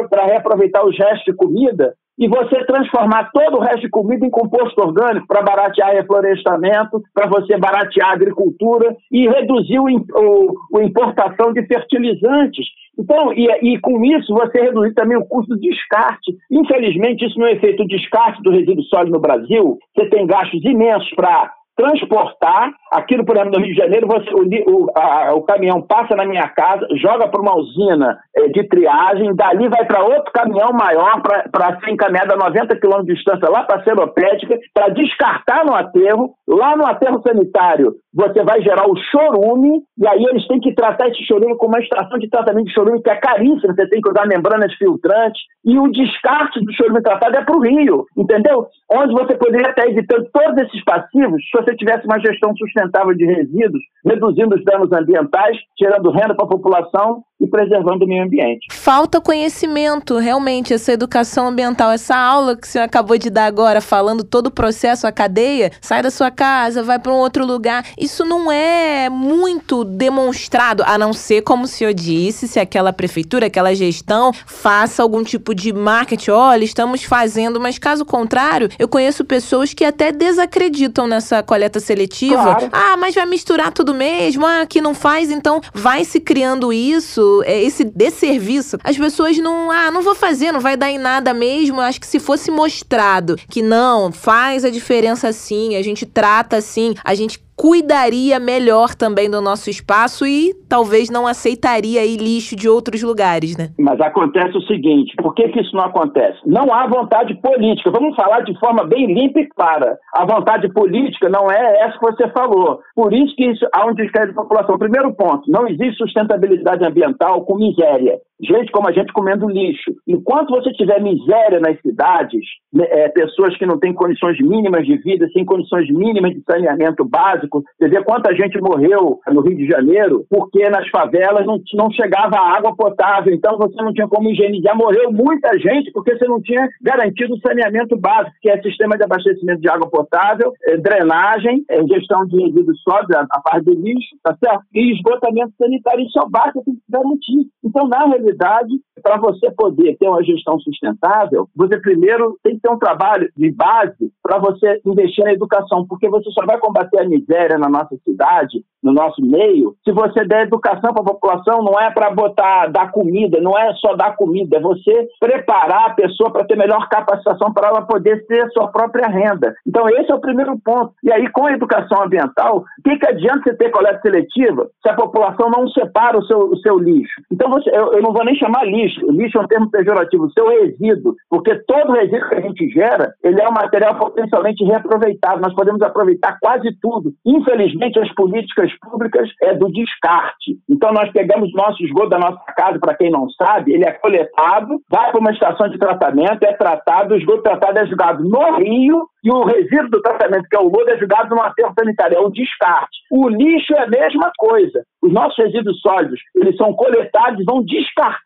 [SPEAKER 5] para reaproveitar os restos de comida e você transformar todo o resto de comida em composto orgânico para baratear reflorestamento, para você baratear agricultura e reduzir o, o, a importação de fertilizantes. Então, e, e, com isso você reduzir também o custo de descarte. Infelizmente, isso não é feito o descarte do resíduo sólido no Brasil. Você tem gastos imensos para transportar aquilo, por exemplo, no Rio de Janeiro, você, o, o, a, o caminhão passa na minha casa, joga para uma usina é, de triagem, dali vai para outro caminhão maior para ser encaminhado a 90 quilômetros de distância lá para a Seropédica, para descartar no aterro. Lá no aterro sanitário, você vai gerar o chorume, e aí eles têm que tratar esse chorume com uma estação de tratamento de chorume que é caríssima, você tem que usar membranas filtrantes, e o descarte do chorume tratado é para o rio, entendeu? Onde você poderia estar evitando todos esses passivos se você tivesse uma gestão sustentável de resíduos, reduzindo os danos ambientais, tirando renda para a população e preservando o meio ambiente.
[SPEAKER 3] Falta conhecimento, realmente, essa educação ambiental, essa aula que você acabou de dar agora, falando todo o processo, a cadeia, sai da sua casa, vai para um outro lugar. Isso não é muito demonstrado, a não ser, como o senhor disse, se aquela prefeitura, aquela gestão faça algum tipo de marketing. Olha, estamos fazendo, mas caso contrário, eu conheço pessoas que até desacreditam nessa coleta seletiva. Claro. Ah, mas vai misturar tudo mesmo, ah, que não faz, então vai se criando isso é, esse desserviço, as pessoas não, ah, não vou fazer, não vai dar em nada mesmo. Eu acho que se fosse mostrado que não, faz a diferença sim, a gente trata assim, a gente cuidaria melhor também do nosso espaço e talvez não aceitaria aí lixo de outros lugares, né?
[SPEAKER 5] Mas acontece o seguinte, por que, que isso não acontece? Não há vontade política. Vamos falar de forma bem limpa e clara. A vontade política não é essa que você falou. Por isso que isso, há um descrédito da população. Primeiro ponto, não existe sustentabilidade ambiental com miséria gente como a gente comendo lixo. Enquanto você tiver miséria nas cidades, né, é, pessoas que não têm condições mínimas de vida, sem condições mínimas de saneamento básico, você vê quanta gente morreu no Rio de Janeiro porque nas favelas não, não chegava água potável, então você não tinha como higienizar. Morreu muita gente porque você não tinha garantido o saneamento básico, que é sistema de abastecimento de água potável, é, drenagem, é, gestão de resíduos sólidos, a, a parte do lixo, tá certo? E esgotamento sanitário. Isso é o básico que tem garantir. Então, na realidade, realidade, para você poder ter uma gestão sustentável, você primeiro tem que ter um trabalho de base para você investir na educação, porque você só vai combater a miséria na nossa cidade, no nosso meio, se você der educação para a população, não é para botar, dar comida, não é só dar comida, é você preparar a pessoa para ter melhor capacitação para ela poder ter sua própria renda. Então, esse é o primeiro ponto. E aí, com a educação ambiental, o que, que adianta você ter coleta seletiva se a população não separa o seu, o seu lixo? Então, você, eu, eu não vou nem chamar lixo. Lixo é um termo pejorativo, seu resíduo, porque todo resíduo que a gente gera, ele é um material potencialmente reaproveitável. Nós podemos aproveitar quase tudo. Infelizmente, as políticas públicas é do descarte. Então, nós pegamos nosso esgoto da nossa casa, para quem não sabe, ele é coletado, vai para uma estação de tratamento, é tratado, o esgoto tratado é jogado no rio e o resíduo do tratamento, que é o lodo, é jogado no aterro sanitário, é o descarte. O lixo é a mesma coisa. Os nossos resíduos sólidos, eles são coletados vão,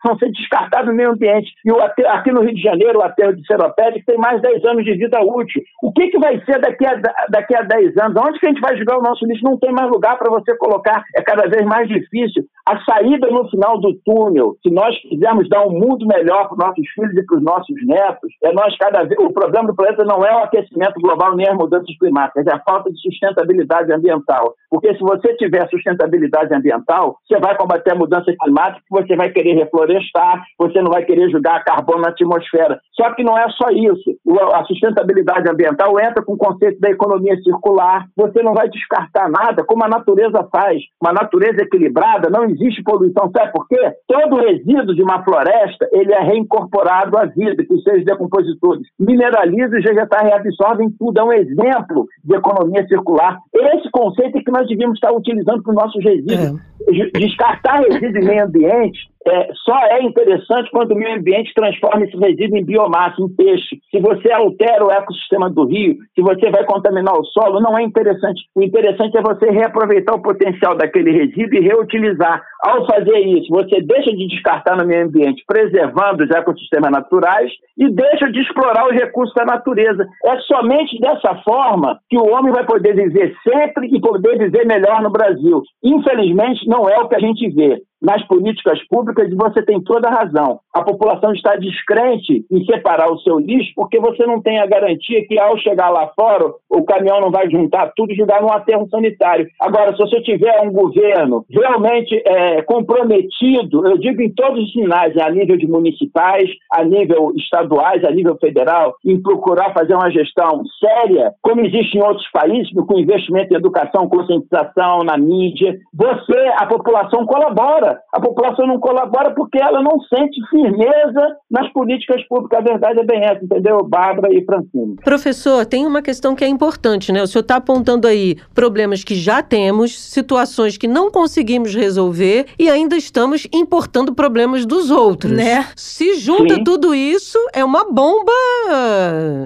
[SPEAKER 5] vão ser descartados no meio ambiente. E o aterro, aqui no Rio de Janeiro, o aterro de Seropédica tem mais de 10 anos de vida útil. O que, que vai ser daqui a, daqui a 10 anos? Onde que a gente vai jogar o nosso lixo? Não tem mais lugar para você colocar. É cada vez mais difícil. A saída no final do túnel, se nós quisermos dar um mundo melhor para os nossos filhos e para os nossos netos, é nós cada vez... O problema do planeta não é o aquecimento aquecimento global nem as mudanças climáticas, é a falta de sustentabilidade ambiental. Porque se você tiver sustentabilidade ambiental, você vai combater a mudança climática, você vai querer reflorestar, você não vai querer jogar carbono na atmosfera. Só que não é só isso. A sustentabilidade ambiental entra com o conceito da economia circular. Você não vai descartar nada, como a natureza faz. Uma natureza equilibrada, não existe poluição. Sabe por quê? Todo resíduo de uma floresta, ele é reincorporado à vida, que os seres decompositores mineralizam e vegetais reabsorvem tudo. É um exemplo de economia circular. Esse conceito é que nós devíamos estar utilizando para os nossos resíduos. É. Descartar resíduos em meio ambiente é, só é interessante quando o meio ambiente transforma esse resíduo em biomassa, em peixe. Se você altera o ecossistema do rio, se você vai contaminar o solo, não é interessante. O interessante é você reaproveitar o potencial daquele resíduo e reutilizar. Ao fazer isso, você deixa de descartar no meio ambiente, preservando os ecossistemas naturais e deixa de explorar os recursos da natureza. É somente dessa forma que o homem vai poder viver sempre e poder viver melhor no Brasil. Infelizmente, não é o que a gente vê nas políticas públicas você tem toda a razão. A população está descrente em separar o seu lixo porque você não tem a garantia que ao chegar lá fora o caminhão não vai juntar tudo e jogar num aterro sanitário. Agora, se você tiver um governo realmente é, comprometido, eu digo em todos os sinais, a nível de municipais, a nível estaduais, a nível federal, em procurar fazer uma gestão séria, como existe em outros países, com investimento em educação, conscientização, na mídia, você, a população colabora colabora. A população não colabora porque ela não sente firmeza nas políticas públicas. A verdade é bem essa, entendeu, Bárbara e Francine?
[SPEAKER 2] Professor, tem uma questão que é importante, né? O senhor está apontando aí problemas que já temos, situações que não conseguimos resolver e ainda estamos importando problemas dos outros. Né? Se junta Sim. tudo isso, é uma bomba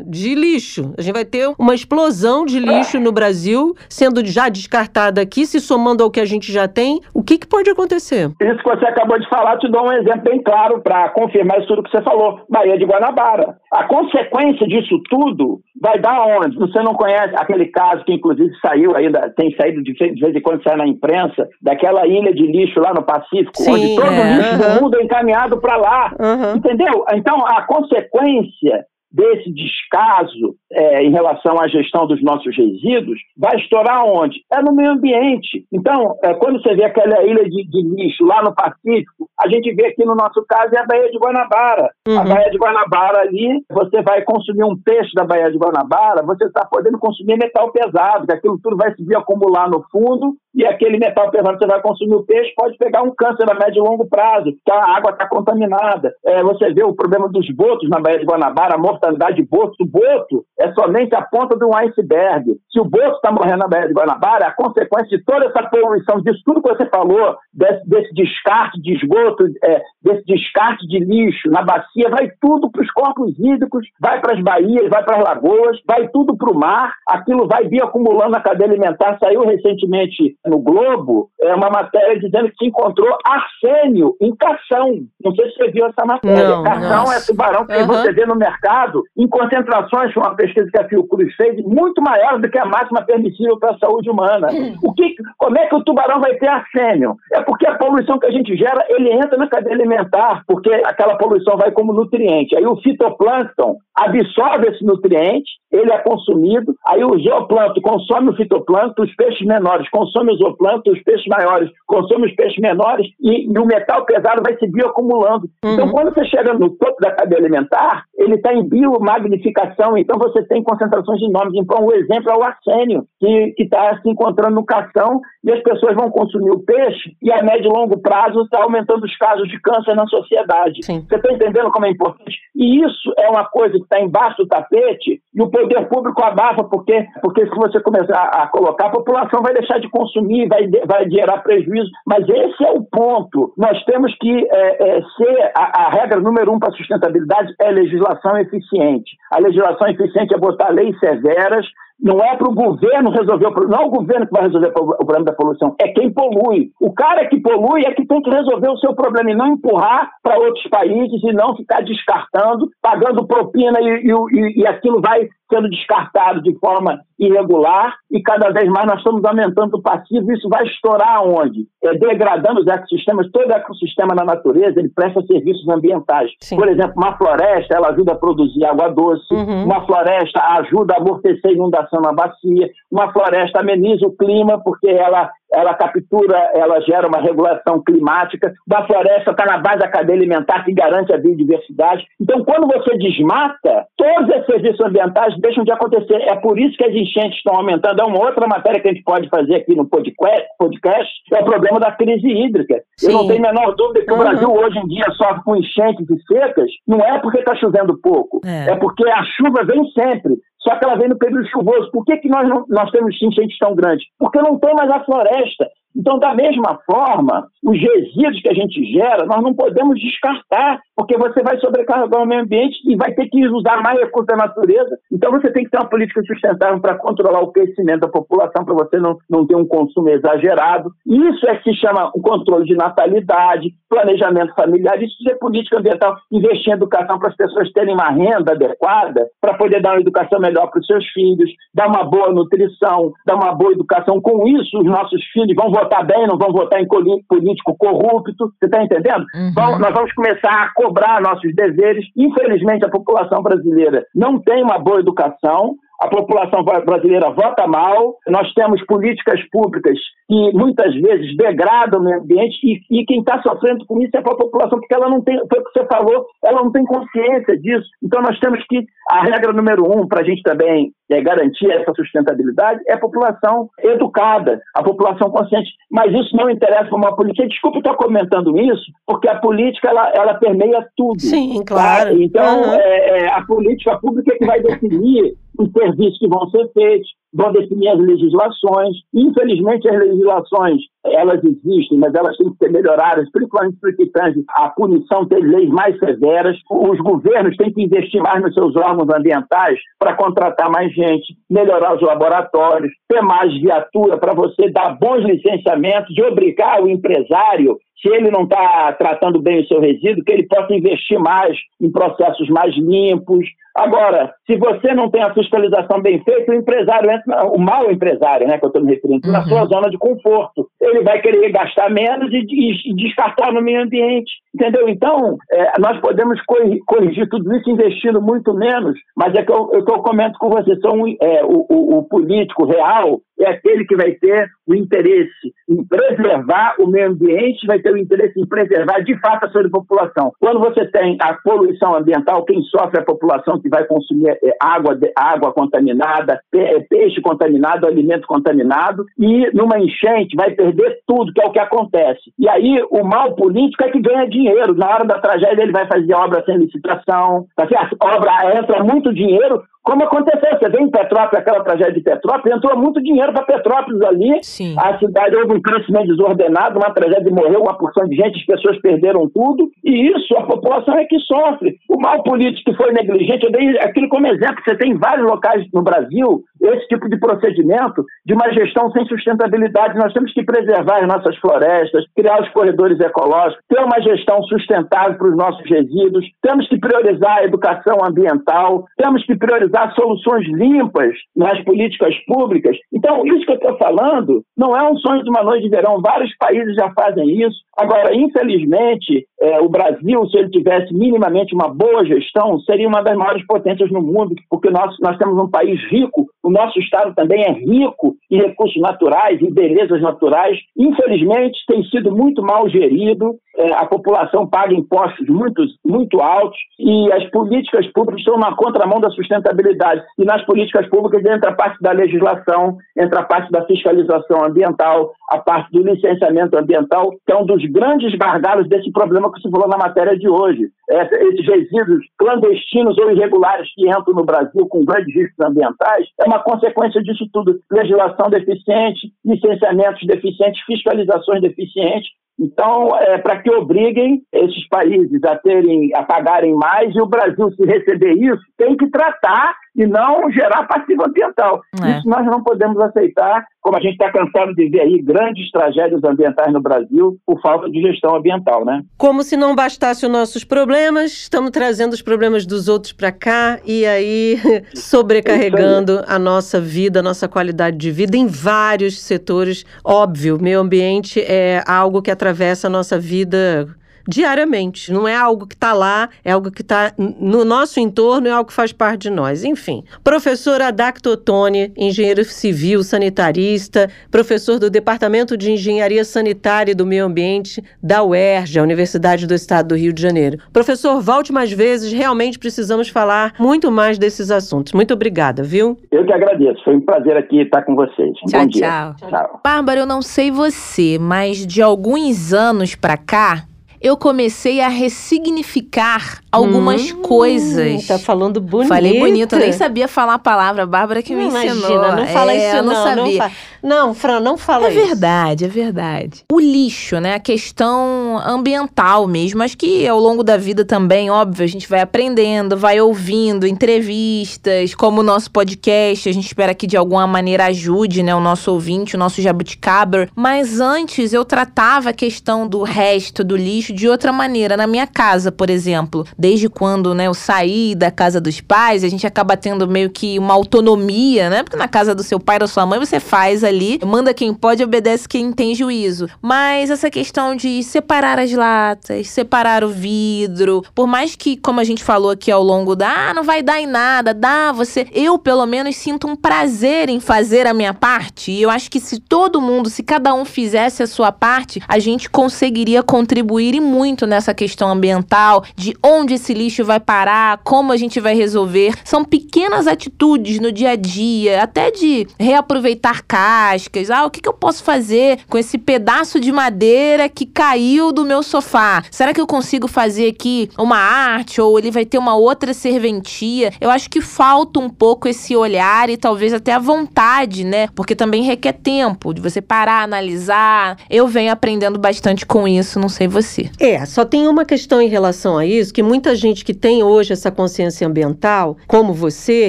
[SPEAKER 2] de lixo. A gente vai ter uma explosão de lixo no Brasil, sendo já descartada aqui, se somando ao que a gente já tem. O que, que pode acontecer?
[SPEAKER 5] Isso que você acabou de falar, te dou um exemplo bem claro para confirmar isso tudo que você falou. Bahia de Guanabara. A consequência disso tudo vai dar onde? Você não conhece aquele caso que inclusive saiu ainda, tem saído de vez em quando sai na imprensa, daquela ilha de lixo lá no Pacífico, Sim, onde todo é, o lixo do mundo é encaminhado para lá. Entendeu? Então, a consequência desse descaso é, em relação à gestão dos nossos resíduos vai estourar onde? É no meio ambiente. Então, é, quando você vê aquela ilha de, de, lixo lá no Pacífico, a gente vê aqui no nosso caso é a Baía de Guanabara. Uhum. A Baía de Guanabara ali, você vai consumir um peixe da Baía de Guanabara, você está podendo consumir metal pesado, que aquilo tudo vai se acumular no fundo e aquele metal pesado que você vai consumir o peixe pode pegar um câncer a médio e longo prazo, que a água está contaminada. É, você vê o problema dos botos na Baía de Guanabara, a mortalidade de botos. O boto é somente a ponta de um iceberg. Se o boto está morrendo na Baía de Guanabara, a consequência de toda essa poluição, disso tudo que você falou, desse, desse descarte de esgoto, é, desse descarte de lixo na bacia, vai tudo para os corpos hídricos, vai para as baías, vai para as lagoas, vai tudo para o mar, aquilo vai bioacumulando na cadeia alimentar. Saiu recentemente no Globo é uma matéria dizendo que se encontrou arsênio em cação. Não sei se você viu essa matéria. Não, cação nossa. é tubarão que uhum. você vê no mercado em concentrações, uma pesquisa que a Fiocruz fez, muito maior do que a máxima permissível para a saúde humana. O que, como é que o tubarão vai ter arsênio? É porque a poluição que a gente gera, ele entra na cadeia alimentar, porque aquela poluição vai como nutriente. Aí o fitoplâncton absorve esse nutriente, ele é consumido, aí o zooplâncton consome o fitoplâncton, os peixes menores consomem o zooplâncton, os peixes maiores consomem os peixes menores e, e o metal pesado vai se bioacumulando. Uhum. Então, quando você chega no topo da cadeia alimentar, ele está em biomagnificação, então você tem concentrações enormes. Então, o exemplo é o arsênio, que está se encontrando no cação e as pessoas vão consumir o peixe e a médio e longo prazo está aumentando os casos de câncer na sociedade. Sim. Você está entendendo como é importante? E isso é uma coisa que está embaixo do tapete e o poder público abafa, porque, porque se você começar a colocar, a população vai deixar de consumir, vai, vai gerar prejuízo. Mas esse é o ponto. Nós temos que é, é, ser a, a, regra número um para a sustentabilidade é legislação eficiente. A legislação eficiente é botar leis severas, não é para o governo resolver o problema. Não é o governo que vai resolver o problema da poluição, é quem polui. O cara que polui é que tem que resolver o seu problema e não empurrar para outros países e não ficar descartando, pagando propina e, e, e aquilo vai sendo descartado de forma irregular e cada vez mais nós estamos aumentando o passivo. Isso vai estourar onde? É, degradando os ecossistemas. Todo ecossistema na natureza ele presta serviços ambientais. Sim. Por exemplo, uma floresta ela ajuda a produzir água doce, uhum. uma floresta ajuda a amortecer a inundação na bacia, uma floresta ameniza o clima porque ela ela captura, ela gera uma regulação climática. Da floresta está na base da cadeia alimentar que garante a biodiversidade. Então, quando você desmata, todos esses serviços ambientais deixam de acontecer. É por isso que as enchentes estão aumentando. É uma outra matéria que a gente pode fazer aqui no podcast, é o problema da crise hídrica. Sim. Eu não tenho a menor dúvida que uhum. o Brasil hoje em dia sofre com enchentes e secas, não é porque está chovendo pouco, é. é porque a chuva vem sempre só que ela vem no período chuvoso. Por que, que nós, nós temos enchentes tão grandes? Porque não tem mais a floresta. Então, da mesma forma, os resíduos que a gente gera, nós não podemos descartar, porque você vai sobrecarregar o meio ambiente e vai ter que usar mais recursos da natureza. Então, você tem que ter uma política sustentável para controlar o crescimento da população, para você não, não ter um consumo exagerado. Isso é que se chama o controle de natalidade, planejamento familiar, isso é política ambiental, investir em educação para as pessoas terem uma renda adequada, para poder dar uma educação melhor para os seus filhos, dar uma boa nutrição, dar uma boa educação. Com isso, os nossos filhos vão votar bem, não vão votar em político corrupto, você está entendendo? Uhum. Vamos, nós vamos começar a cobrar nossos deveres. Infelizmente, a população brasileira não tem uma boa educação, a população brasileira vota mal, nós temos políticas públicas que muitas vezes degradam o meio ambiente e, e quem está sofrendo com isso é a população, porque ela não tem, foi o que você falou, ela não tem consciência disso. Então nós temos que, a regra número um para a gente também é, garantir essa sustentabilidade é a população educada, a população consciente. Mas isso não interessa para uma política. Desculpe estar comentando isso, porque a política ela, ela permeia tudo.
[SPEAKER 2] Sim, claro.
[SPEAKER 5] Tá? Então uhum. é, é, a política pública é que vai definir os serviços que vão ser feitos, vão definir as legislações. Infelizmente, as legislações, elas existem, mas elas têm que ser melhoradas, principalmente no que tange a punição, ter leis mais severas. Os governos têm que investir mais nos seus órgãos ambientais para contratar mais gente, melhorar os laboratórios, ter mais viatura para você dar bons licenciamentos e obrigar o empresário se ele não está tratando bem o seu resíduo, que ele possa investir mais em processos mais limpos. Agora, se você não tem a fiscalização bem feita, o empresário entra, o mau empresário, né, que eu estou me referindo, uhum. na sua zona de conforto. Ele vai querer gastar menos e, e, e descartar no meio ambiente. Entendeu? Então, é, nós podemos corrigir tudo isso investindo muito menos, mas é que eu, eu, eu comento com você, são, é, o, o, o político real é aquele que vai ter o interesse em preservar o meio ambiente, vai ter o interesse em preservar de fato a sua população. Quando você tem a poluição ambiental, quem sofre é a população que vai consumir é, água, água contaminada, é, peixe contaminado, alimento contaminado, e numa enchente vai perder tudo, que é o que acontece. E aí o mal político é que ganha dinheiro. Na hora da tragédia ele vai fazer obra sem licitação, tá obra entra muito dinheiro, como aconteceu, você vê em Petrópolis, aquela tragédia de Petrópolis, entrou muito dinheiro para Petrópolis ali. Sim. A cidade houve um crescimento desordenado, uma tragédia morreu uma porção de gente, as pessoas perderam tudo. E isso, a população é que sofre. O mal político que foi negligente, eu dei aquilo como exemplo. Você tem vários locais no Brasil esse tipo de procedimento de uma gestão sem sustentabilidade. Nós temos que preservar as nossas florestas, criar os corredores ecológicos, ter uma gestão sustentável para os nossos resíduos, temos que priorizar a educação ambiental, temos que priorizar soluções limpas nas políticas públicas. Então, isso que eu estou falando não é um sonho de uma noite de verão. Vários países já fazem isso. Agora, infelizmente, é, o Brasil, se ele tivesse minimamente uma boa gestão, seria uma das maiores potências no mundo, porque nós, nós temos um país rico, o nosso estado também é rico em recursos naturais, em belezas naturais. Infelizmente, tem sido muito mal gerido, a população paga impostos muito, muito altos e as políticas públicas estão na contramão da sustentabilidade. E nas políticas públicas entra a parte da legislação, entra a parte da fiscalização ambiental, a parte do licenciamento ambiental, que é um dos grandes gargalos desse problema que se falou na matéria de hoje. É, esses resíduos clandestinos ou irregulares que entram no Brasil com grandes riscos ambientais é uma consequência disso tudo. Legislação deficiente, licenciamentos deficientes, fiscalizações deficientes então, é, para que obriguem esses países a terem, a pagarem mais, e o Brasil, se receber isso, tem que tratar e não gerar passivo ambiental. É. Isso nós não podemos aceitar, como a gente está cansado de ver aí grandes tragédias ambientais no Brasil por falta de gestão ambiental, né?
[SPEAKER 2] Como se não bastasse os nossos problemas, estamos trazendo os problemas dos outros para cá e aí sobrecarregando a nossa vida, a nossa qualidade de vida em vários setores. Óbvio, meio ambiente é algo que atravessa a nossa vida diariamente. Não é algo que está lá, é algo que está no nosso entorno, é algo que faz parte de nós. Enfim, professor Adacto Ottoni, engenheiro civil, sanitarista, professor do Departamento de Engenharia Sanitária e do Meio Ambiente da UERJ, a Universidade do Estado do Rio de Janeiro. Professor, volte mais vezes, realmente precisamos falar muito mais desses assuntos. Muito obrigada, viu?
[SPEAKER 5] Eu que agradeço, foi um prazer aqui estar com vocês.
[SPEAKER 3] Tchau, Bom tchau. Dia. tchau. Bárbara, eu não sei você, mas de alguns anos para cá, eu comecei a ressignificar algumas hum, coisas.
[SPEAKER 2] Tá falando bonito.
[SPEAKER 3] Falei bonito, eu nem sabia falar a palavra, Bárbara que me
[SPEAKER 2] Imagina,
[SPEAKER 3] ensinou.
[SPEAKER 2] não fala é, isso não, não sabia. Não, fa... não, Fran, não fala
[SPEAKER 3] é
[SPEAKER 2] isso.
[SPEAKER 3] É verdade, é verdade. O lixo, né, a questão ambiental mesmo, acho que ao longo da vida também, óbvio, a gente vai aprendendo, vai ouvindo entrevistas, como o nosso podcast, a gente espera que de alguma maneira ajude, né, o nosso ouvinte, o nosso jabuticaba, mas antes eu tratava a questão do resto do lixo de outra maneira. Na minha casa, por exemplo, desde quando, né, eu saí da casa dos pais, a gente acaba tendo meio que uma autonomia, né? Porque na casa do seu pai ou da sua mãe você faz ali, manda quem pode, obedece quem tem juízo. Mas essa questão de separar as latas, separar o vidro, por mais que, como a gente falou aqui ao longo da, ah, não vai dar em nada, dá, você, eu pelo menos sinto um prazer em fazer a minha parte. E eu acho que se todo mundo, se cada um fizesse a sua parte, a gente conseguiria contribuir e muito nessa questão ambiental, de onde esse lixo vai parar, como a gente vai resolver. São pequenas atitudes no dia a dia, até de reaproveitar cascas. Ah, o que, que eu posso fazer com esse pedaço de madeira que caiu do meu sofá? Será que eu consigo fazer aqui uma arte ou ele vai ter uma outra serventia? Eu acho que falta um pouco esse olhar e talvez até a vontade, né? Porque também requer tempo de você parar, analisar. Eu venho aprendendo bastante com isso, não sei você.
[SPEAKER 2] É, só tem uma questão em relação a isso que muita gente que tem hoje essa consciência ambiental, como você,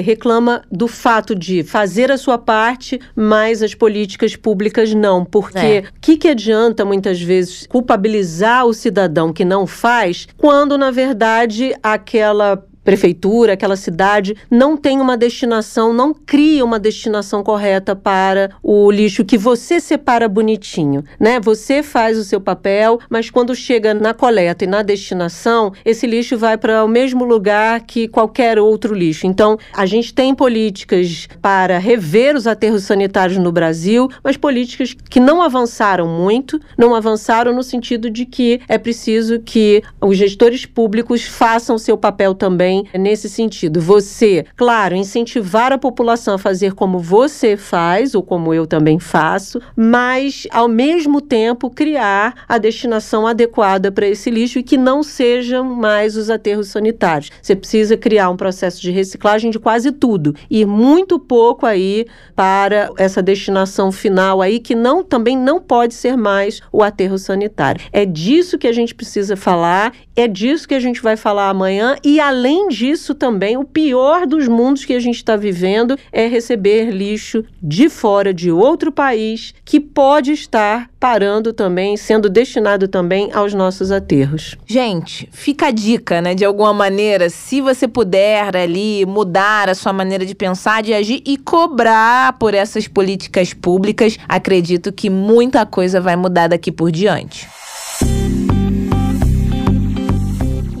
[SPEAKER 2] reclama do fato de fazer a sua parte, mas as políticas públicas não. Porque o é. que, que adianta, muitas vezes, culpabilizar o cidadão que não faz, quando, na verdade, aquela prefeitura, aquela cidade não tem uma destinação, não cria uma destinação correta para o lixo que você separa bonitinho, né? Você faz o seu papel, mas quando chega na coleta e na destinação, esse lixo vai para o mesmo lugar que qualquer outro lixo. Então, a gente tem políticas para rever os aterros sanitários no Brasil, mas políticas que não avançaram muito, não avançaram no sentido de que é preciso que os gestores públicos façam seu papel também também nesse sentido. Você, claro, incentivar a população a fazer como você faz, ou como eu também faço, mas, ao mesmo tempo, criar a destinação adequada para esse lixo e que não sejam mais os aterros sanitários. Você precisa criar um processo de reciclagem de quase tudo e muito pouco aí para essa destinação final aí que não também não pode ser mais o aterro sanitário. É disso que a gente precisa falar, é disso que a gente vai falar amanhã e além além disso, também, o pior dos mundos que a gente está vivendo é receber lixo de fora de outro país que pode estar parando também, sendo destinado também aos nossos aterros.
[SPEAKER 3] Gente, fica a dica, né? De alguma maneira, se você puder ali mudar a sua maneira de pensar, de agir e cobrar por essas políticas públicas, acredito que muita coisa vai mudar daqui por diante.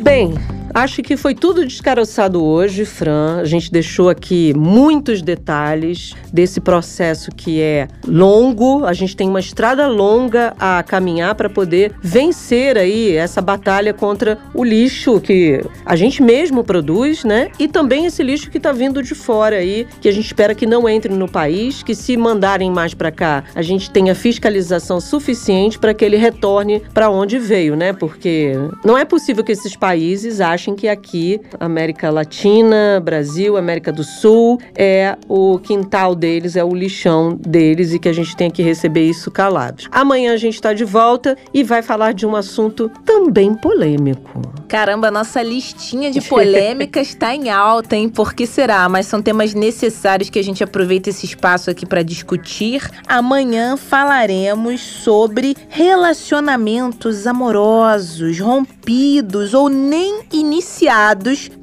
[SPEAKER 2] Bem, Acho que foi tudo descaroçado hoje, Fran. A gente deixou aqui muitos detalhes desse processo que é longo. A gente tem uma estrada longa a caminhar para poder vencer aí essa batalha contra o lixo que a gente mesmo produz, né? E também esse lixo que está vindo de fora aí, que a gente espera que não entre no país, que se mandarem mais para cá, a gente tenha fiscalização suficiente para que ele retorne para onde veio, né? Porque não é possível que esses países achem achem que aqui, América Latina, Brasil, América do Sul, é o quintal deles, é o lixão deles e que a gente tem que receber isso calados. Amanhã a gente está de volta e vai falar de um assunto também polêmico.
[SPEAKER 3] Caramba, nossa listinha de polêmicas está em alta, hein? Por que será? Mas são temas necessários que a gente aproveita esse espaço aqui para discutir. Amanhã falaremos sobre relacionamentos amorosos, rompidos ou nem iniciados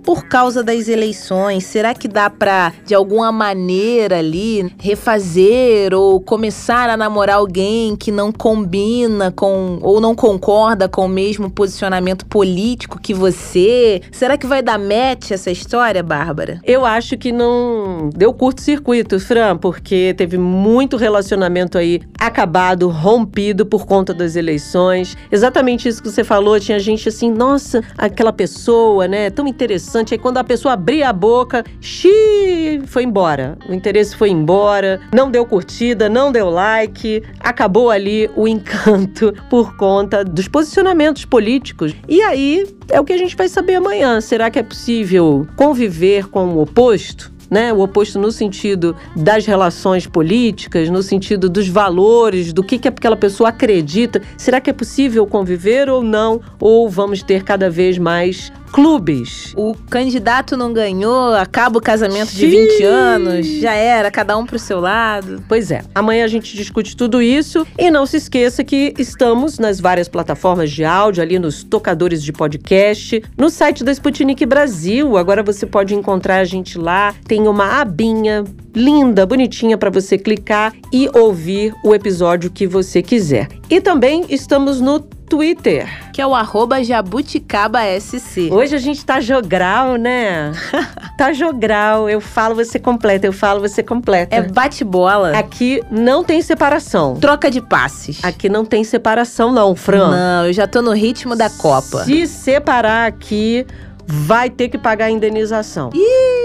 [SPEAKER 3] por causa das eleições. Será que dá para de alguma maneira ali refazer ou começar a namorar alguém que não combina com ou não concorda com o mesmo posicionamento político que você? Será que vai dar match essa história, Bárbara?
[SPEAKER 2] Eu acho que não deu curto-circuito, Fran, porque teve muito relacionamento aí acabado, rompido por conta das eleições. Exatamente isso que você falou, tinha gente assim, nossa, aquela pessoa, né, tão interessante. Aí quando a pessoa abria a boca, xiii, foi embora. O interesse foi embora, não deu curtida, não deu like, acabou ali o encanto por conta dos posicionamentos políticos. E aí é o que a gente vai saber amanhã. Será que é possível conviver com o oposto? né? O oposto no sentido das relações políticas, no sentido dos valores, do que, que aquela pessoa acredita. Será que é possível conviver ou não? Ou vamos ter cada vez mais clubes.
[SPEAKER 3] O candidato não ganhou, acaba o casamento de 20 anos, já era, cada um pro seu lado.
[SPEAKER 2] Pois é. Amanhã a gente discute tudo isso e não se esqueça que estamos nas várias plataformas de áudio, ali nos tocadores de podcast, no site da Sputnik Brasil. Agora você pode encontrar a gente lá, tem uma abinha linda, bonitinha para você clicar e ouvir o episódio que você quiser. E também estamos no Twitter.
[SPEAKER 3] Que é o arroba jabuticabaSC.
[SPEAKER 2] Hoje a gente tá jogral, né? tá jogral. Eu falo, você completa. Eu falo, você completa.
[SPEAKER 3] É bate-bola.
[SPEAKER 2] Aqui não tem separação.
[SPEAKER 3] Troca de passes.
[SPEAKER 2] Aqui não tem separação não, Fran.
[SPEAKER 3] Não, eu já tô no ritmo da Copa.
[SPEAKER 2] Se separar aqui, vai ter que pagar a indenização.
[SPEAKER 3] Ih,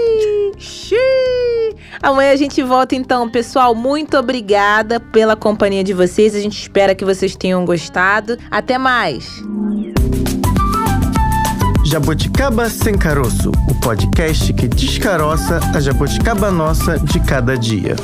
[SPEAKER 3] xiii. Amanhã a gente volta então, pessoal. Muito obrigada pela companhia de vocês. A gente espera que vocês tenham gostado. Até mais.
[SPEAKER 1] Jabuticaba Sem Caroço, o podcast que descaroça a jabuticaba nossa de cada dia.